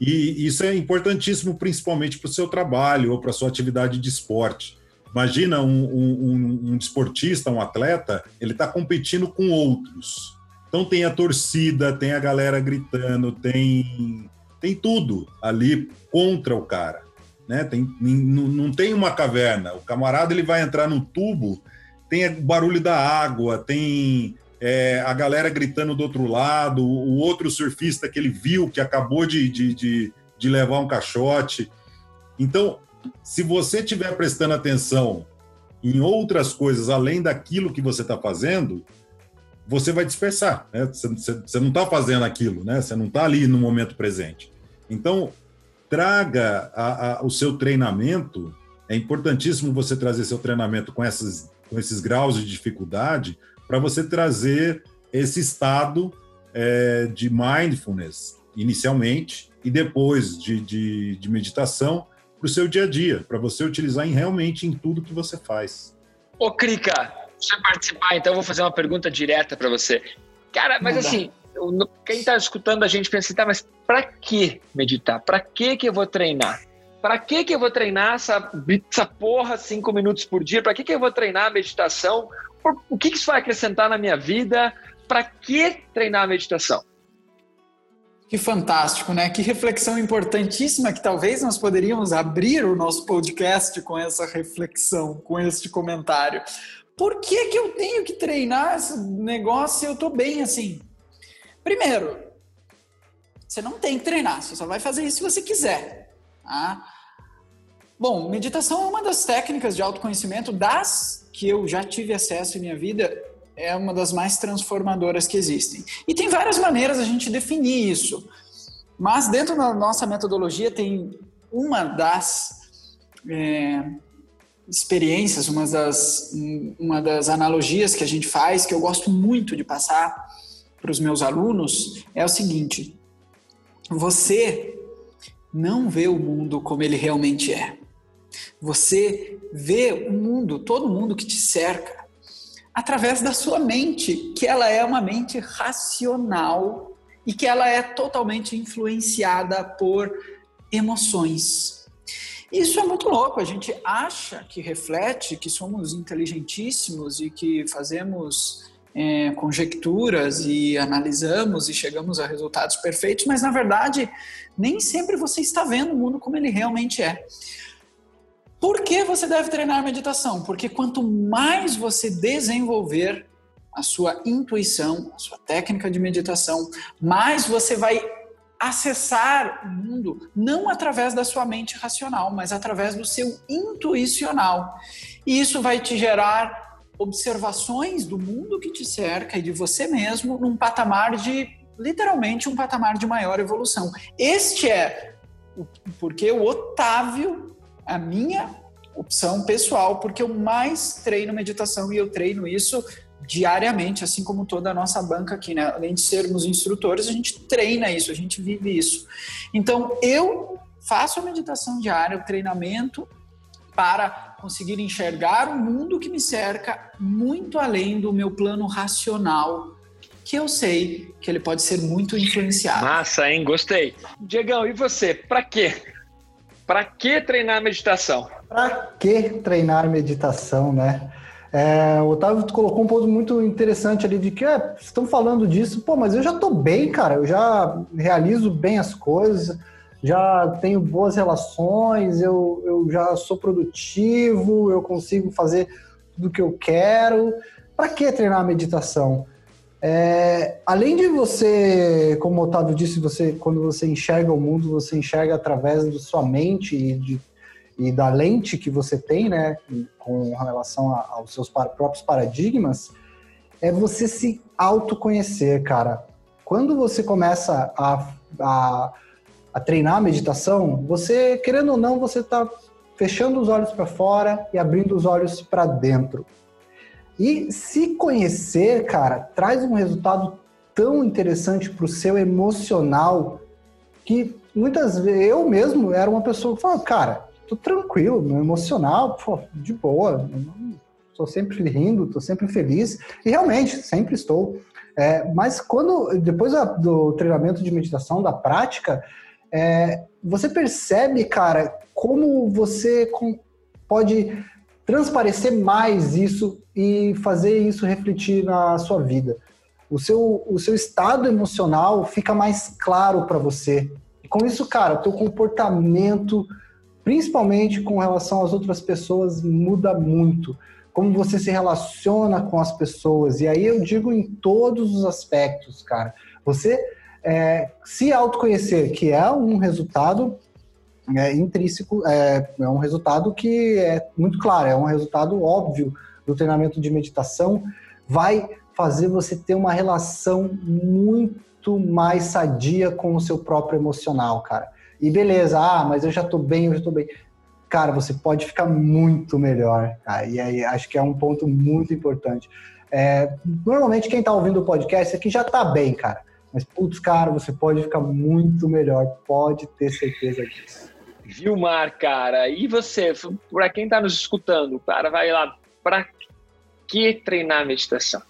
E isso é importantíssimo, principalmente para o seu trabalho ou para a sua atividade de esporte. Imagina um, um, um desportista, um atleta, ele está competindo com outros. Então tem a torcida, tem a galera gritando, tem, tem tudo ali contra o cara né? Tem, não, tem uma caverna. O camarada ele vai entrar num tubo, tem barulho da água, tem é, a galera gritando do outro lado, o outro surfista que ele viu que acabou de, de, de, de levar um caixote. Então, se você estiver prestando atenção em outras coisas além daquilo que você está fazendo, você vai dispersar. Né? Você, você não está fazendo aquilo, né? você não está ali no momento presente. Então, traga a, a, o seu treinamento. É importantíssimo você trazer seu treinamento com, essas, com esses graus de dificuldade para você trazer esse estado é, de mindfulness inicialmente e depois de, de, de meditação para o seu dia a dia, para você utilizar em, realmente em tudo que você faz. Ô, Krika, você participar, então eu vou fazer uma pergunta direta para você. Cara, mas assim, quem está escutando a gente pensa, tá, mas para que meditar? Para que que eu vou treinar? Para que que eu vou treinar essa, essa porra cinco minutos por dia? Para que que eu vou treinar a meditação? O que, que isso vai acrescentar na minha vida? Para que treinar a meditação? Que fantástico, né? Que reflexão importantíssima que talvez nós poderíamos abrir o nosso podcast com essa reflexão, com este comentário. Por que, que eu tenho que treinar esse negócio se eu estou bem assim? Primeiro, você não tem que treinar, você só vai fazer isso se você quiser. Tá? Bom, meditação é uma das técnicas de autoconhecimento, das que eu já tive acesso em minha vida, é uma das mais transformadoras que existem. E tem várias maneiras a gente definir isso. Mas dentro da nossa metodologia tem uma das é, experiências, uma das, uma das analogias que a gente faz, que eu gosto muito de passar, para os meus alunos é o seguinte: você não vê o mundo como ele realmente é. Você vê o mundo, todo mundo que te cerca, através da sua mente, que ela é uma mente racional e que ela é totalmente influenciada por emoções. Isso é muito louco. A gente acha que reflete que somos inteligentíssimos e que fazemos é, conjecturas e analisamos e chegamos a resultados perfeitos, mas na verdade nem sempre você está vendo o mundo como ele realmente é. Por que você deve treinar meditação? Porque quanto mais você desenvolver a sua intuição, a sua técnica de meditação, mais você vai acessar o mundo não através da sua mente racional, mas através do seu intuicional. E isso vai te gerar observações do mundo que te cerca e de você mesmo num patamar de literalmente um patamar de maior evolução. Este é o porque o Otávio, a minha opção pessoal, porque eu mais treino meditação e eu treino isso diariamente, assim como toda a nossa banca aqui, né? Além de sermos instrutores, a gente treina isso, a gente vive isso. Então, eu faço a meditação diária, o treinamento para conseguir enxergar o mundo que me cerca muito além do meu plano racional, que eu sei que ele pode ser muito influenciado. Massa, hein? Gostei. Diegão, e você? Para quê? Para que treinar meditação? Para que treinar meditação, né? É, o Otávio colocou um ponto muito interessante ali de que é, estão falando disso, pô, mas eu já estou bem, cara, eu já realizo bem as coisas, já tenho boas relações, eu, eu já sou produtivo, eu consigo fazer tudo o que eu quero. Para que treinar a meditação? É, além de você, como o Otávio disse, você quando você enxerga o mundo, você enxerga através da sua mente e de e da lente que você tem, né, com relação aos seus próprios paradigmas, é você se autoconhecer, cara. Quando você começa a, a, a treinar a meditação, você, querendo ou não, você está fechando os olhos para fora e abrindo os olhos para dentro. E se conhecer, cara, traz um resultado tão interessante para o seu emocional que muitas vezes eu mesmo era uma pessoa que falava, cara, tô tranquilo, meu emocional, pô, de boa, estou sempre rindo, estou sempre feliz, e realmente, sempre estou. É, mas quando, depois do treinamento de meditação, da prática, é, você percebe, cara, como você pode transparecer mais isso e fazer isso refletir na sua vida. O seu, o seu estado emocional fica mais claro para você. E com isso, cara, o teu comportamento principalmente com relação às outras pessoas, muda muito. Como você se relaciona com as pessoas. E aí eu digo em todos os aspectos, cara. Você é, se autoconhecer, que é um resultado é, intrínseco, é, é um resultado que é muito claro, é um resultado óbvio do treinamento de meditação, vai fazer você ter uma relação muito mais sadia com o seu próprio emocional, cara. E beleza, ah, mas eu já tô bem, eu já tô bem. Cara, você pode ficar muito melhor. E aí acho que é um ponto muito importante. É, normalmente quem tá ouvindo o podcast aqui já tá bem, cara. Mas, putz, cara, você pode ficar muito melhor. Pode ter certeza disso. Vilmar, cara, e você? Para quem está nos escutando, cara, vai lá. Para que treinar meditação?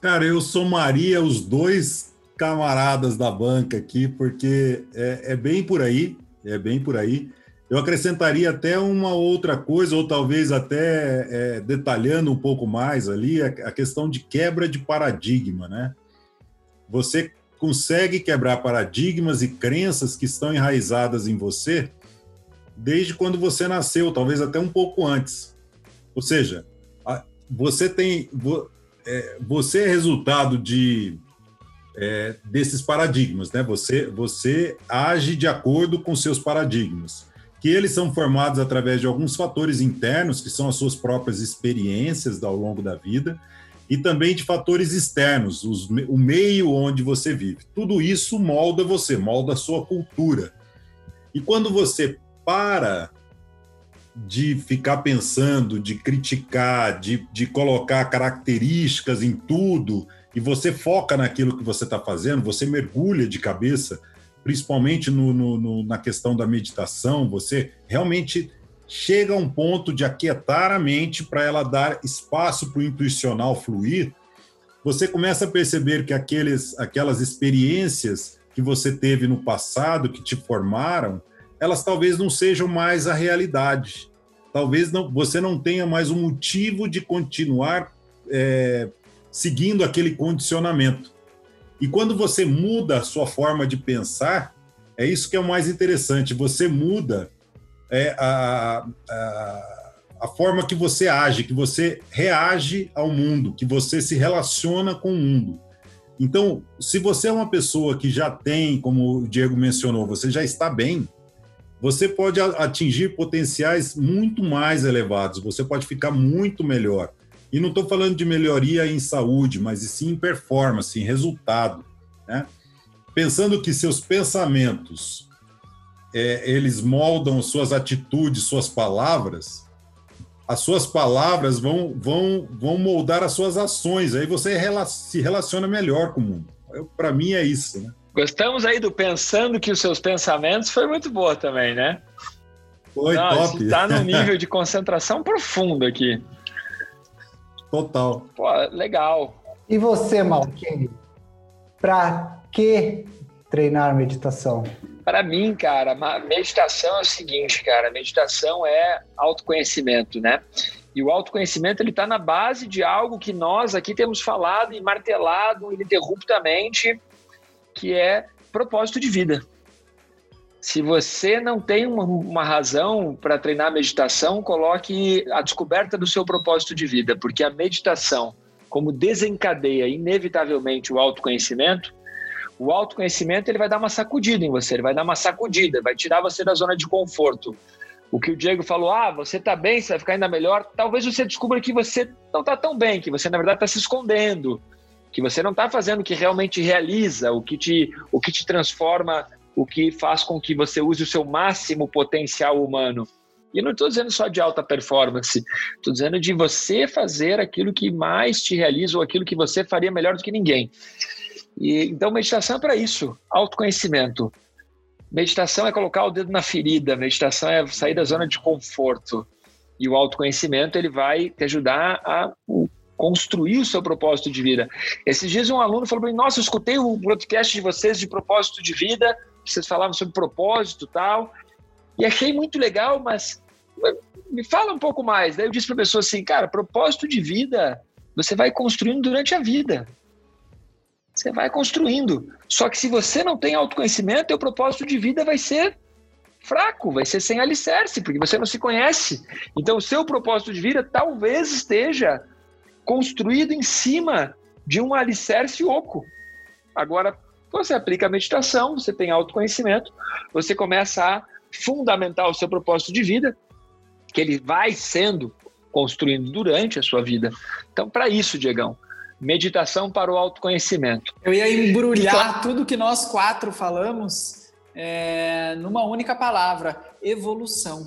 Cara, eu sou Maria, os dois camaradas da banca aqui, porque é, é bem por aí, é bem por aí. Eu acrescentaria até uma outra coisa, ou talvez até é, detalhando um pouco mais ali, a, a, questão de quebra de paradigma, né? Você consegue quebrar paradigmas e crenças que estão enraizadas em você desde quando você nasceu, talvez até um pouco antes. Ou seja, você tem. É, você é resultado de é, desses paradigmas, né? Você, você age de acordo com seus paradigmas, que eles são formados através de alguns fatores internos, que são as suas próprias experiências ao longo da vida, e também de fatores externos, os, o meio onde você vive. Tudo isso molda você, molda a sua cultura. E quando você para de ficar pensando, de criticar, de, de colocar características em tudo e você foca naquilo que você está fazendo, você mergulha de cabeça, principalmente no, no, no, na questão da meditação, você realmente chega a um ponto de aquietar a mente para ela dar espaço para o intuicional fluir, você começa a perceber que aqueles, aquelas experiências que você teve no passado, que te formaram, elas talvez não sejam mais a realidade. Talvez não, você não tenha mais um motivo de continuar é, seguindo aquele condicionamento. E quando você muda a sua forma de pensar, é isso que é o mais interessante. Você muda é a, a, a forma que você age, que você reage ao mundo, que você se relaciona com o mundo. Então, se você é uma pessoa que já tem, como o Diego mencionou, você já está bem, você pode atingir potenciais muito mais elevados, você pode ficar muito melhor. E não estou falando de melhoria em saúde, mas sim em performance, em resultado. Né? Pensando que seus pensamentos é, eles moldam suas atitudes, suas palavras, as suas palavras vão, vão, vão moldar as suas ações. Aí você se relaciona melhor com o mundo. Para mim é isso. Né? Gostamos aí do pensando que os seus pensamentos foi muito boa também, né? Foi Não, top. Está num nível de concentração profundo aqui. Total. Pô, legal. E você, Malquinho? Para que treinar meditação? Para mim, cara, meditação é o seguinte, cara, meditação é autoconhecimento, né? E o autoconhecimento ele está na base de algo que nós aqui temos falado e martelado ininterruptamente, que é propósito de vida. Se você não tem uma, uma razão para treinar meditação, coloque a descoberta do seu propósito de vida, porque a meditação, como desencadeia inevitavelmente o autoconhecimento, o autoconhecimento ele vai dar uma sacudida em você, ele vai dar uma sacudida, vai tirar você da zona de conforto. O que o Diego falou, ah, você está bem, você vai ficar ainda melhor. Talvez você descubra que você não está tão bem, que você na verdade está se escondendo, que você não está fazendo o que realmente realiza, o que te, o que te transforma o que faz com que você use o seu máximo potencial humano. E não estou dizendo só de alta performance, estou dizendo de você fazer aquilo que mais te realiza ou aquilo que você faria melhor do que ninguém. E, então, meditação é para isso, autoconhecimento. Meditação é colocar o dedo na ferida, meditação é sair da zona de conforto. E o autoconhecimento ele vai te ajudar a construir o seu propósito de vida. Esses dias um aluno falou para mim, nossa, eu escutei o podcast de vocês de propósito de vida, vocês falavam sobre propósito tal, e achei muito legal, mas me fala um pouco mais. Daí eu disse para a pessoa assim, cara, propósito de vida você vai construindo durante a vida. Você vai construindo. Só que se você não tem autoconhecimento, teu propósito de vida vai ser fraco, vai ser sem alicerce, porque você não se conhece. Então, o seu propósito de vida talvez esteja construído em cima de um alicerce oco. Agora, você aplica a meditação, você tem autoconhecimento, você começa a fundamentar o seu propósito de vida, que ele vai sendo construindo durante a sua vida. Então, para isso, Diegão, meditação para o autoconhecimento. Eu ia embrulhar tudo que nós quatro falamos é, numa única palavra: evolução.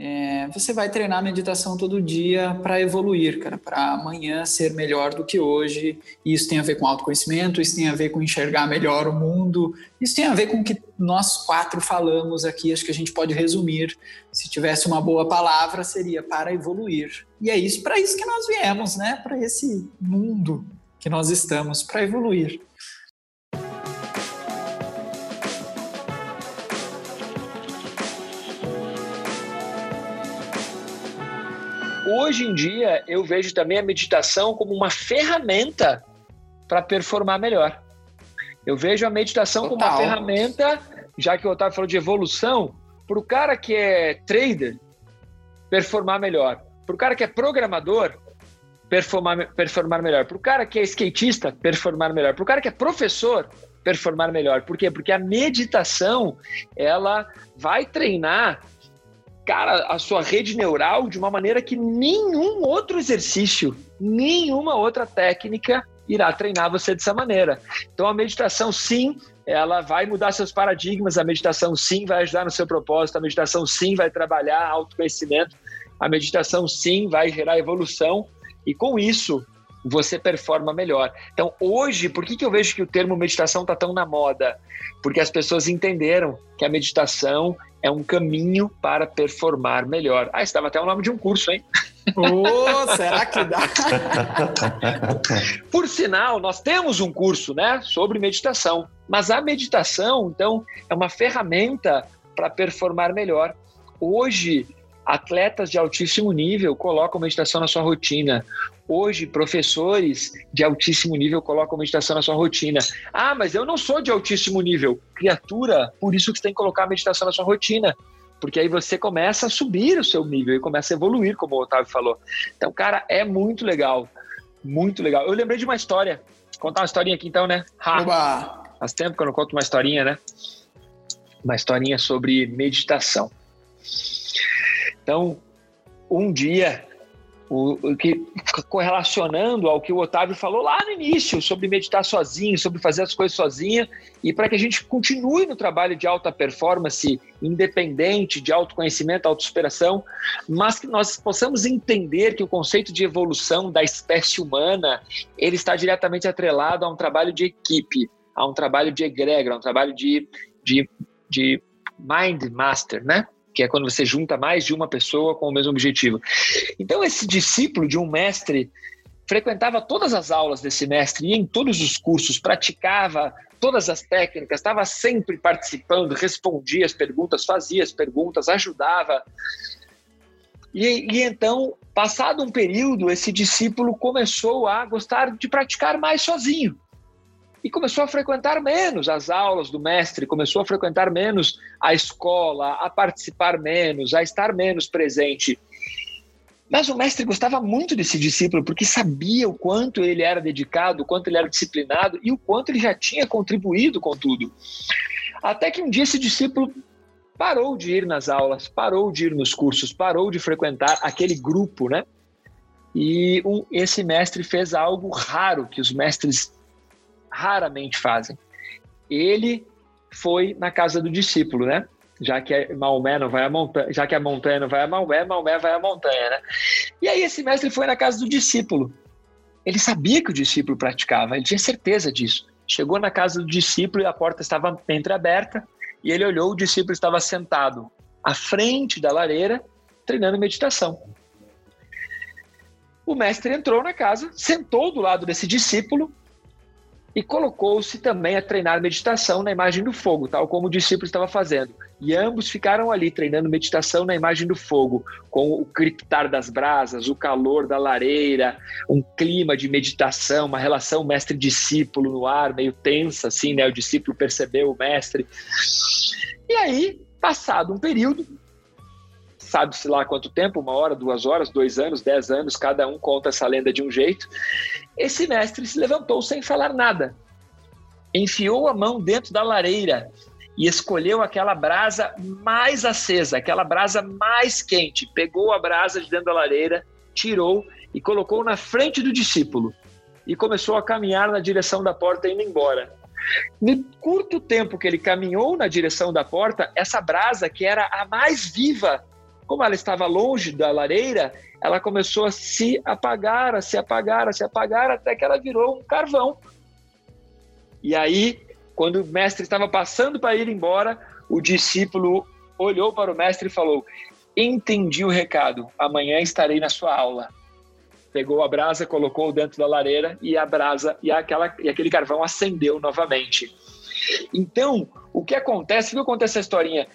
É, você vai treinar meditação todo dia para evoluir, cara, para amanhã ser melhor do que hoje. Isso tem a ver com autoconhecimento, isso tem a ver com enxergar melhor o mundo, isso tem a ver com o que nós quatro falamos aqui. Acho que a gente pode resumir. Se tivesse uma boa palavra, seria para evoluir. E é isso, para isso que nós viemos, né? Para esse mundo que nós estamos, para evoluir. hoje em dia eu vejo também a meditação como uma ferramenta para performar melhor. Eu vejo a meditação Total. como uma ferramenta, já que o Otávio falou de evolução, para o cara que é trader performar melhor, para o cara que é programador performar, performar melhor, para o cara que é skatista performar melhor, para o cara que é professor performar melhor. Por quê? Porque a meditação ela vai treinar cara, a sua rede neural de uma maneira que nenhum outro exercício, nenhuma outra técnica irá treinar você dessa maneira. Então a meditação sim, ela vai mudar seus paradigmas, a meditação sim vai ajudar no seu propósito, a meditação sim vai trabalhar autoconhecimento, a meditação sim vai gerar evolução e com isso você performa melhor. Então, hoje, por que, que eu vejo que o termo meditação está tão na moda? Porque as pessoas entenderam que a meditação é um caminho para performar melhor. Ah, estava até o nome de um curso, hein? Oh, será que dá? Por sinal, nós temos um curso, né, sobre meditação. Mas a meditação, então, é uma ferramenta para performar melhor. Hoje, atletas de altíssimo nível colocam meditação na sua rotina. Hoje, professores de altíssimo nível colocam meditação na sua rotina. Ah, mas eu não sou de altíssimo nível. Criatura, por isso que você tem que colocar a meditação na sua rotina. porque aí você começa a subir o seu nível e começa a evoluir, como o Otávio falou. Então, cara, é muito legal. Muito legal. Eu lembrei de uma história. Vou contar uma historinha aqui então, né? Ha. Oba. Faz tempo que eu não conto uma historinha, né? Uma historinha sobre meditação. Então, um dia o, o, que correlacionando ao que o Otávio falou lá no início sobre meditar sozinho, sobre fazer as coisas sozinha e para que a gente continue no trabalho de alta performance, independente, de autoconhecimento, autossuperação, mas que nós possamos entender que o conceito de evolução da espécie humana ele está diretamente atrelado a um trabalho de equipe, a um trabalho de egrégora, a um trabalho de, de, de mind master, né? Que é quando você junta mais de uma pessoa com o mesmo objetivo. Então, esse discípulo de um mestre frequentava todas as aulas desse mestre, ia em todos os cursos, praticava todas as técnicas, estava sempre participando, respondia as perguntas, fazia as perguntas, ajudava. E, e, então, passado um período, esse discípulo começou a gostar de praticar mais sozinho e começou a frequentar menos as aulas do mestre, começou a frequentar menos a escola, a participar menos, a estar menos presente. Mas o mestre gostava muito desse discípulo porque sabia o quanto ele era dedicado, o quanto ele era disciplinado e o quanto ele já tinha contribuído com tudo. Até que um dia esse discípulo parou de ir nas aulas, parou de ir nos cursos, parou de frequentar aquele grupo, né? E um, esse mestre fez algo raro que os mestres raramente fazem. Ele foi na casa do discípulo, né? Já que Maomé não vai à montanha, já que a montanha não vai a Maomé, Maomé vai à montanha, né? E aí esse mestre foi na casa do discípulo. Ele sabia que o discípulo praticava, ele tinha certeza disso. Chegou na casa do discípulo e a porta estava entreaberta e ele olhou, o discípulo estava sentado à frente da lareira, treinando meditação. O mestre entrou na casa, sentou do lado desse discípulo e colocou-se também a treinar meditação na imagem do fogo, tal como o discípulo estava fazendo. E ambos ficaram ali treinando meditação na imagem do fogo, com o criptar das brasas, o calor da lareira, um clima de meditação, uma relação mestre-discípulo no ar, meio tensa, assim, né? O discípulo percebeu o mestre. E aí, passado um período, sabe-se lá quanto tempo, uma hora, duas horas, dois anos, dez anos, cada um conta essa lenda de um jeito. Esse mestre se levantou sem falar nada, enfiou a mão dentro da lareira e escolheu aquela brasa mais acesa, aquela brasa mais quente, pegou a brasa de dentro da lareira, tirou e colocou na frente do discípulo e começou a caminhar na direção da porta indo embora. No curto tempo que ele caminhou na direção da porta, essa brasa, que era a mais viva como ela estava longe da lareira, ela começou a se apagar, a se apagar, a se apagar, até que ela virou um carvão. E aí, quando o mestre estava passando para ir embora, o discípulo olhou para o mestre e falou: Entendi o recado, amanhã estarei na sua aula. Pegou a brasa, colocou dentro da lareira e a brasa e, aquela, e aquele carvão acendeu novamente. Então, o que acontece? Que acontece essa historinha?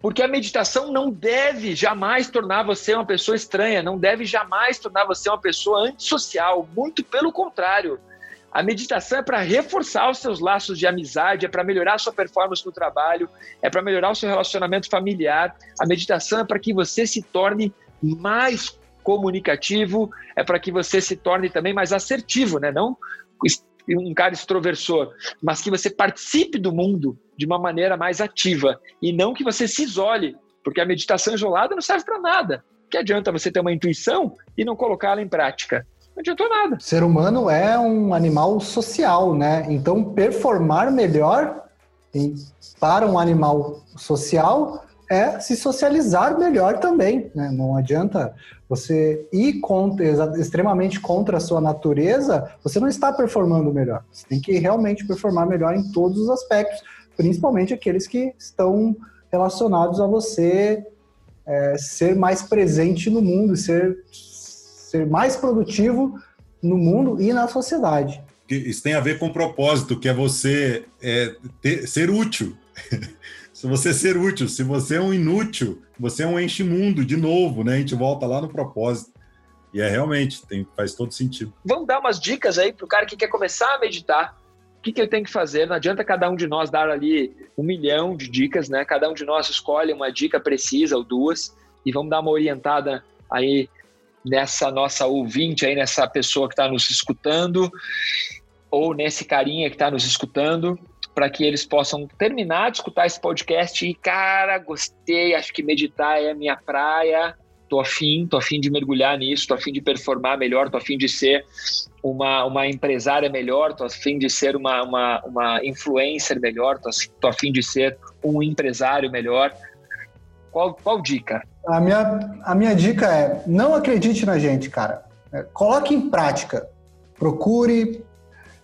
Porque a meditação não deve jamais tornar você uma pessoa estranha, não deve jamais tornar você uma pessoa antissocial, muito pelo contrário. A meditação é para reforçar os seus laços de amizade, é para melhorar a sua performance no trabalho, é para melhorar o seu relacionamento familiar. A meditação é para que você se torne mais comunicativo, é para que você se torne também mais assertivo, né? Não um cara extroversor, mas que você participe do mundo de uma maneira mais ativa e não que você se isole, porque a meditação isolada não serve para nada. Que adianta você ter uma intuição e não colocá-la em prática? Não adiantou nada. Ser humano é um animal social, né? Então, performar melhor para um animal social é se socializar melhor também. Né? Não adianta você ir contra, extremamente contra a sua natureza, você não está performando melhor. Você tem que realmente performar melhor em todos os aspectos, principalmente aqueles que estão relacionados a você é, ser mais presente no mundo, ser, ser mais produtivo no mundo e na sociedade. Isso tem a ver com o propósito, que é você é, ter, ser útil. se você ser útil, se você é um inútil, você é um enche-mundo de novo, né? A gente volta lá no propósito. E é realmente, tem, faz todo sentido. Vamos dar umas dicas aí para o cara que quer começar a meditar. o que, que ele tem que fazer. Não adianta cada um de nós dar ali um milhão de dicas, né? Cada um de nós escolhe uma dica precisa ou duas e vamos dar uma orientada aí nessa nossa ouvinte, aí nessa pessoa que está nos escutando ou nesse carinha que está nos escutando para que eles possam terminar de escutar esse podcast e, cara, gostei, acho que meditar é a minha praia, tô afim, tô afim de mergulhar nisso, tô afim de performar melhor, tô afim de ser uma, uma empresária melhor, tô afim de ser uma, uma, uma influencer melhor, tô, tô afim de ser um empresário melhor. Qual, qual dica? A minha, a minha dica é, não acredite na gente, cara. É, coloque em prática. Procure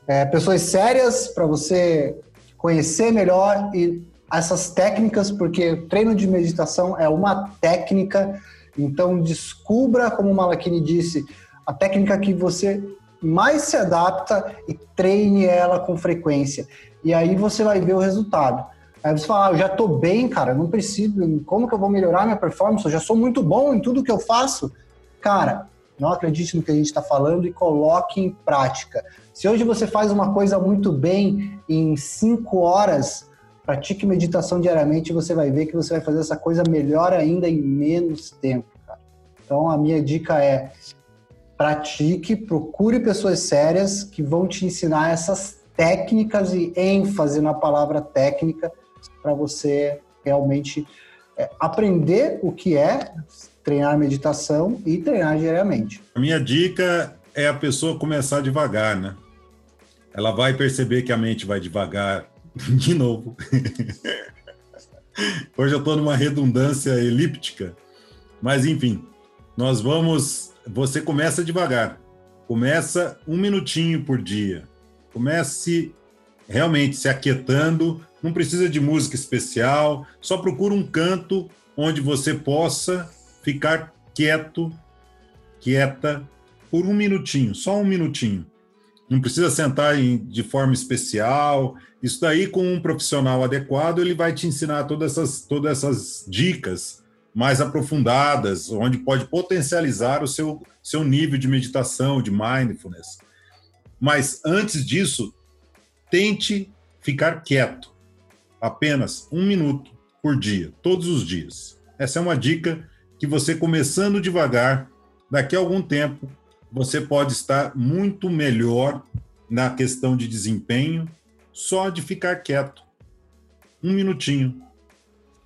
é, pessoas sérias para você conhecer melhor e essas técnicas, porque treino de meditação é uma técnica, então descubra, como o Malakini disse, a técnica que você mais se adapta e treine ela com frequência. E aí você vai ver o resultado. Aí você fala, ah, eu já tô bem, cara, não preciso, como que eu vou melhorar minha performance? Eu já sou muito bom em tudo que eu faço. Cara, não acredite no que a gente está falando e coloque em prática. Se hoje você faz uma coisa muito bem em cinco horas, pratique meditação diariamente e você vai ver que você vai fazer essa coisa melhor ainda em menos tempo. Cara. Então a minha dica é pratique, procure pessoas sérias que vão te ensinar essas técnicas e ênfase na palavra técnica para você realmente é, aprender o que é treinar meditação e treinar diariamente. A minha dica é a pessoa começar devagar, né? ela vai perceber que a mente vai devagar de novo. Hoje eu estou numa redundância elíptica, mas enfim, nós vamos. Você começa devagar, começa um minutinho por dia, comece realmente se aquietando. Não precisa de música especial, só procura um canto onde você possa ficar quieto, quieta por um minutinho, só um minutinho não precisa sentar em, de forma especial. Isso daí, com um profissional adequado, ele vai te ensinar todas essas, todas essas dicas mais aprofundadas, onde pode potencializar o seu, seu nível de meditação, de mindfulness. Mas antes disso, tente ficar quieto, apenas um minuto por dia, todos os dias. Essa é uma dica que você começando devagar, daqui a algum tempo, você pode estar muito melhor na questão de desempenho só de ficar quieto. Um minutinho.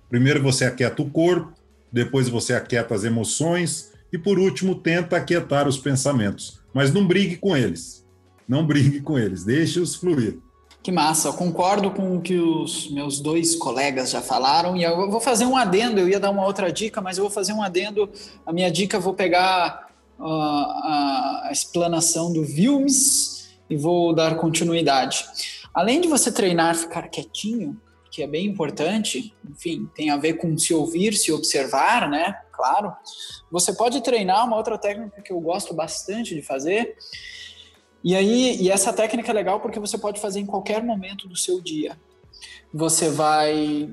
Primeiro você aquieta o corpo, depois você aquieta as emoções e por último tenta aquietar os pensamentos. Mas não brigue com eles. Não brigue com eles, deixe-os fluir. Que massa, eu concordo com o que os meus dois colegas já falaram e eu vou fazer um adendo, eu ia dar uma outra dica, mas eu vou fazer um adendo. A minha dica eu vou pegar a, a explanação do Vilmes e vou dar continuidade. Além de você treinar ficar quietinho, que é bem importante, enfim, tem a ver com se ouvir, se observar, né? Claro. Você pode treinar uma outra técnica que eu gosto bastante de fazer. E aí, e essa técnica é legal porque você pode fazer em qualquer momento do seu dia. Você vai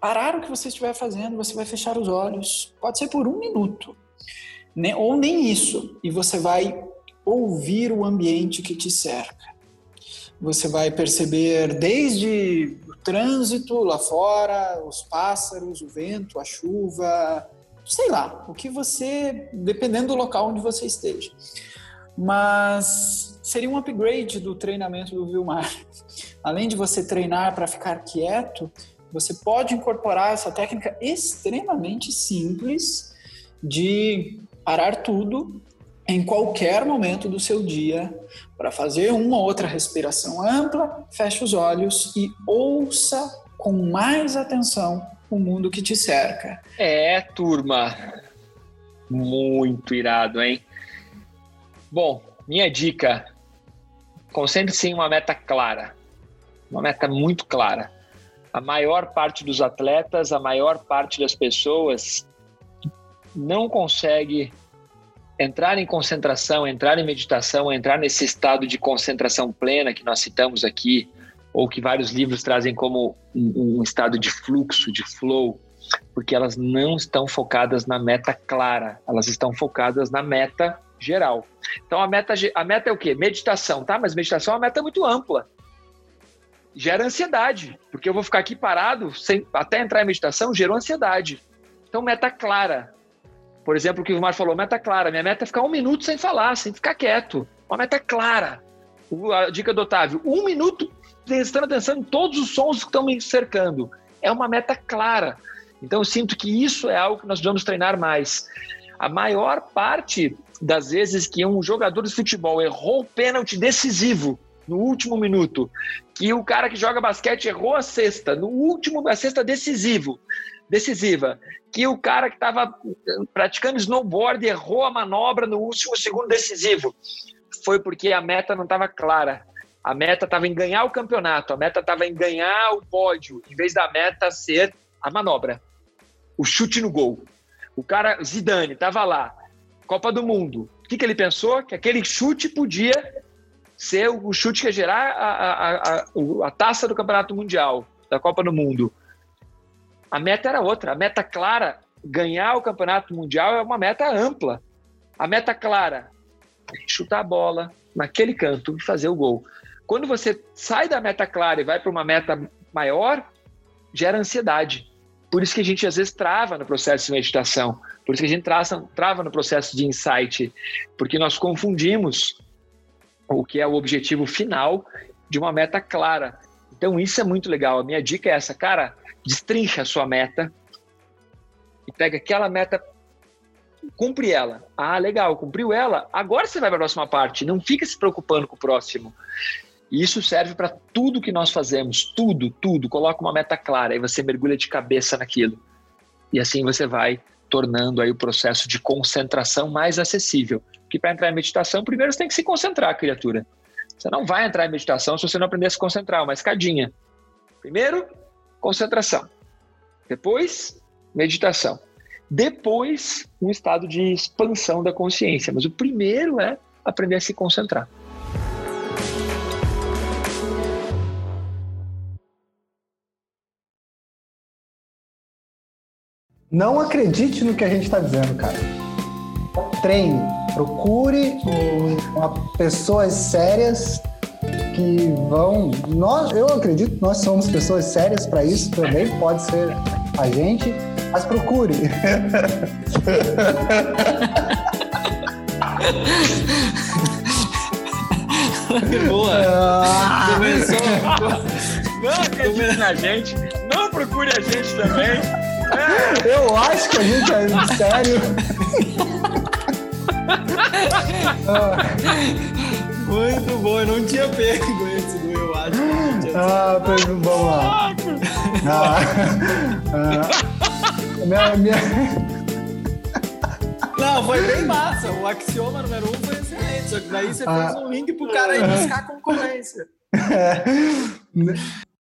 parar o que você estiver fazendo, você vai fechar os olhos. Pode ser por um minuto né? ou nem isso, e você vai ouvir o ambiente que te cerca. Você vai perceber desde o trânsito lá fora, os pássaros, o vento, a chuva, sei lá, o que você, dependendo do local onde você esteja. Mas seria um upgrade do treinamento do Vilmar. Além de você treinar para ficar quieto, você pode incorporar essa técnica extremamente simples de parar tudo em qualquer momento do seu dia para fazer uma outra respiração ampla, feche os olhos e ouça com mais atenção o mundo que te cerca. É, turma. Muito irado, hein? Bom, minha dica: concentre-se em uma meta clara, uma meta muito clara. A maior parte dos atletas, a maior parte das pessoas não consegue entrar em concentração, entrar em meditação, entrar nesse estado de concentração plena que nós citamos aqui, ou que vários livros trazem como um, um estado de fluxo, de flow, porque elas não estão focadas na meta clara, elas estão focadas na meta geral. Então a meta, a meta é o quê? Meditação, tá? Mas meditação é uma meta muito ampla. gera ansiedade, porque eu vou ficar aqui parado sem, até entrar em meditação, gerou ansiedade. Então, meta clara. Por exemplo, o que o Mar falou, meta clara. Minha meta é ficar um minuto sem falar, sem ficar quieto. Uma meta clara. A dica do Otávio, um minuto prestando atenção em todos os sons que estão me cercando. É uma meta clara. Então, eu sinto que isso é algo que nós vamos treinar mais. A maior parte das vezes que um jogador de futebol errou o pênalti decisivo no último minuto, que o cara que joga basquete errou a cesta, no último, a cesta decisivo, decisiva, que o cara que estava praticando snowboard errou a manobra no último segundo decisivo, foi porque a meta não estava clara. A meta estava em ganhar o campeonato, a meta estava em ganhar o pódio, em vez da meta ser a manobra, o chute no gol. O cara, Zidane, estava lá, Copa do Mundo. O que, que ele pensou? Que aquele chute podia ser o chute que ia gerar a, a, a, a taça do Campeonato Mundial, da Copa do Mundo. A meta era outra. A meta clara, ganhar o Campeonato Mundial é uma meta ampla. A meta clara, chutar a bola naquele canto e fazer o gol. Quando você sai da meta clara e vai para uma meta maior, gera ansiedade. Por isso que a gente às vezes trava no processo de meditação, por isso que a gente trava, trava no processo de insight, porque nós confundimos o que é o objetivo final de uma meta clara. Então isso é muito legal. A minha dica é essa, cara, destrincha a sua meta e pega aquela meta, cumpre ela. Ah, legal, cumpriu ela. Agora você vai para a próxima parte. Não fica se preocupando com o próximo. E isso serve para tudo que nós fazemos, tudo, tudo. Coloca uma meta clara e você mergulha de cabeça naquilo. E assim você vai tornando aí o processo de concentração mais acessível. Porque para entrar em meditação, primeiro você tem que se concentrar, criatura. Você não vai entrar em meditação se você não aprender a se concentrar, uma escadinha. Primeiro, concentração. Depois, meditação. Depois, um estado de expansão da consciência. Mas o primeiro é aprender a se concentrar. Não acredite no que a gente está dizendo, cara. Treine, procure uma, pessoas sérias que vão. Nós, eu acredito que nós somos pessoas sérias para isso também, pode ser a gente, mas procure. Boa! Ah. Começou. Não acredite na gente, não procure a gente também. Eu acho que a gente é sério. Muito bom, eu não tinha pego esse do eu acho. Ah, vamos lá. Ah, ah, minha, minha... Não, foi bem massa. O axioma número um foi excelente. Só que daí você ah, fez um link pro cara ir buscar concorrência.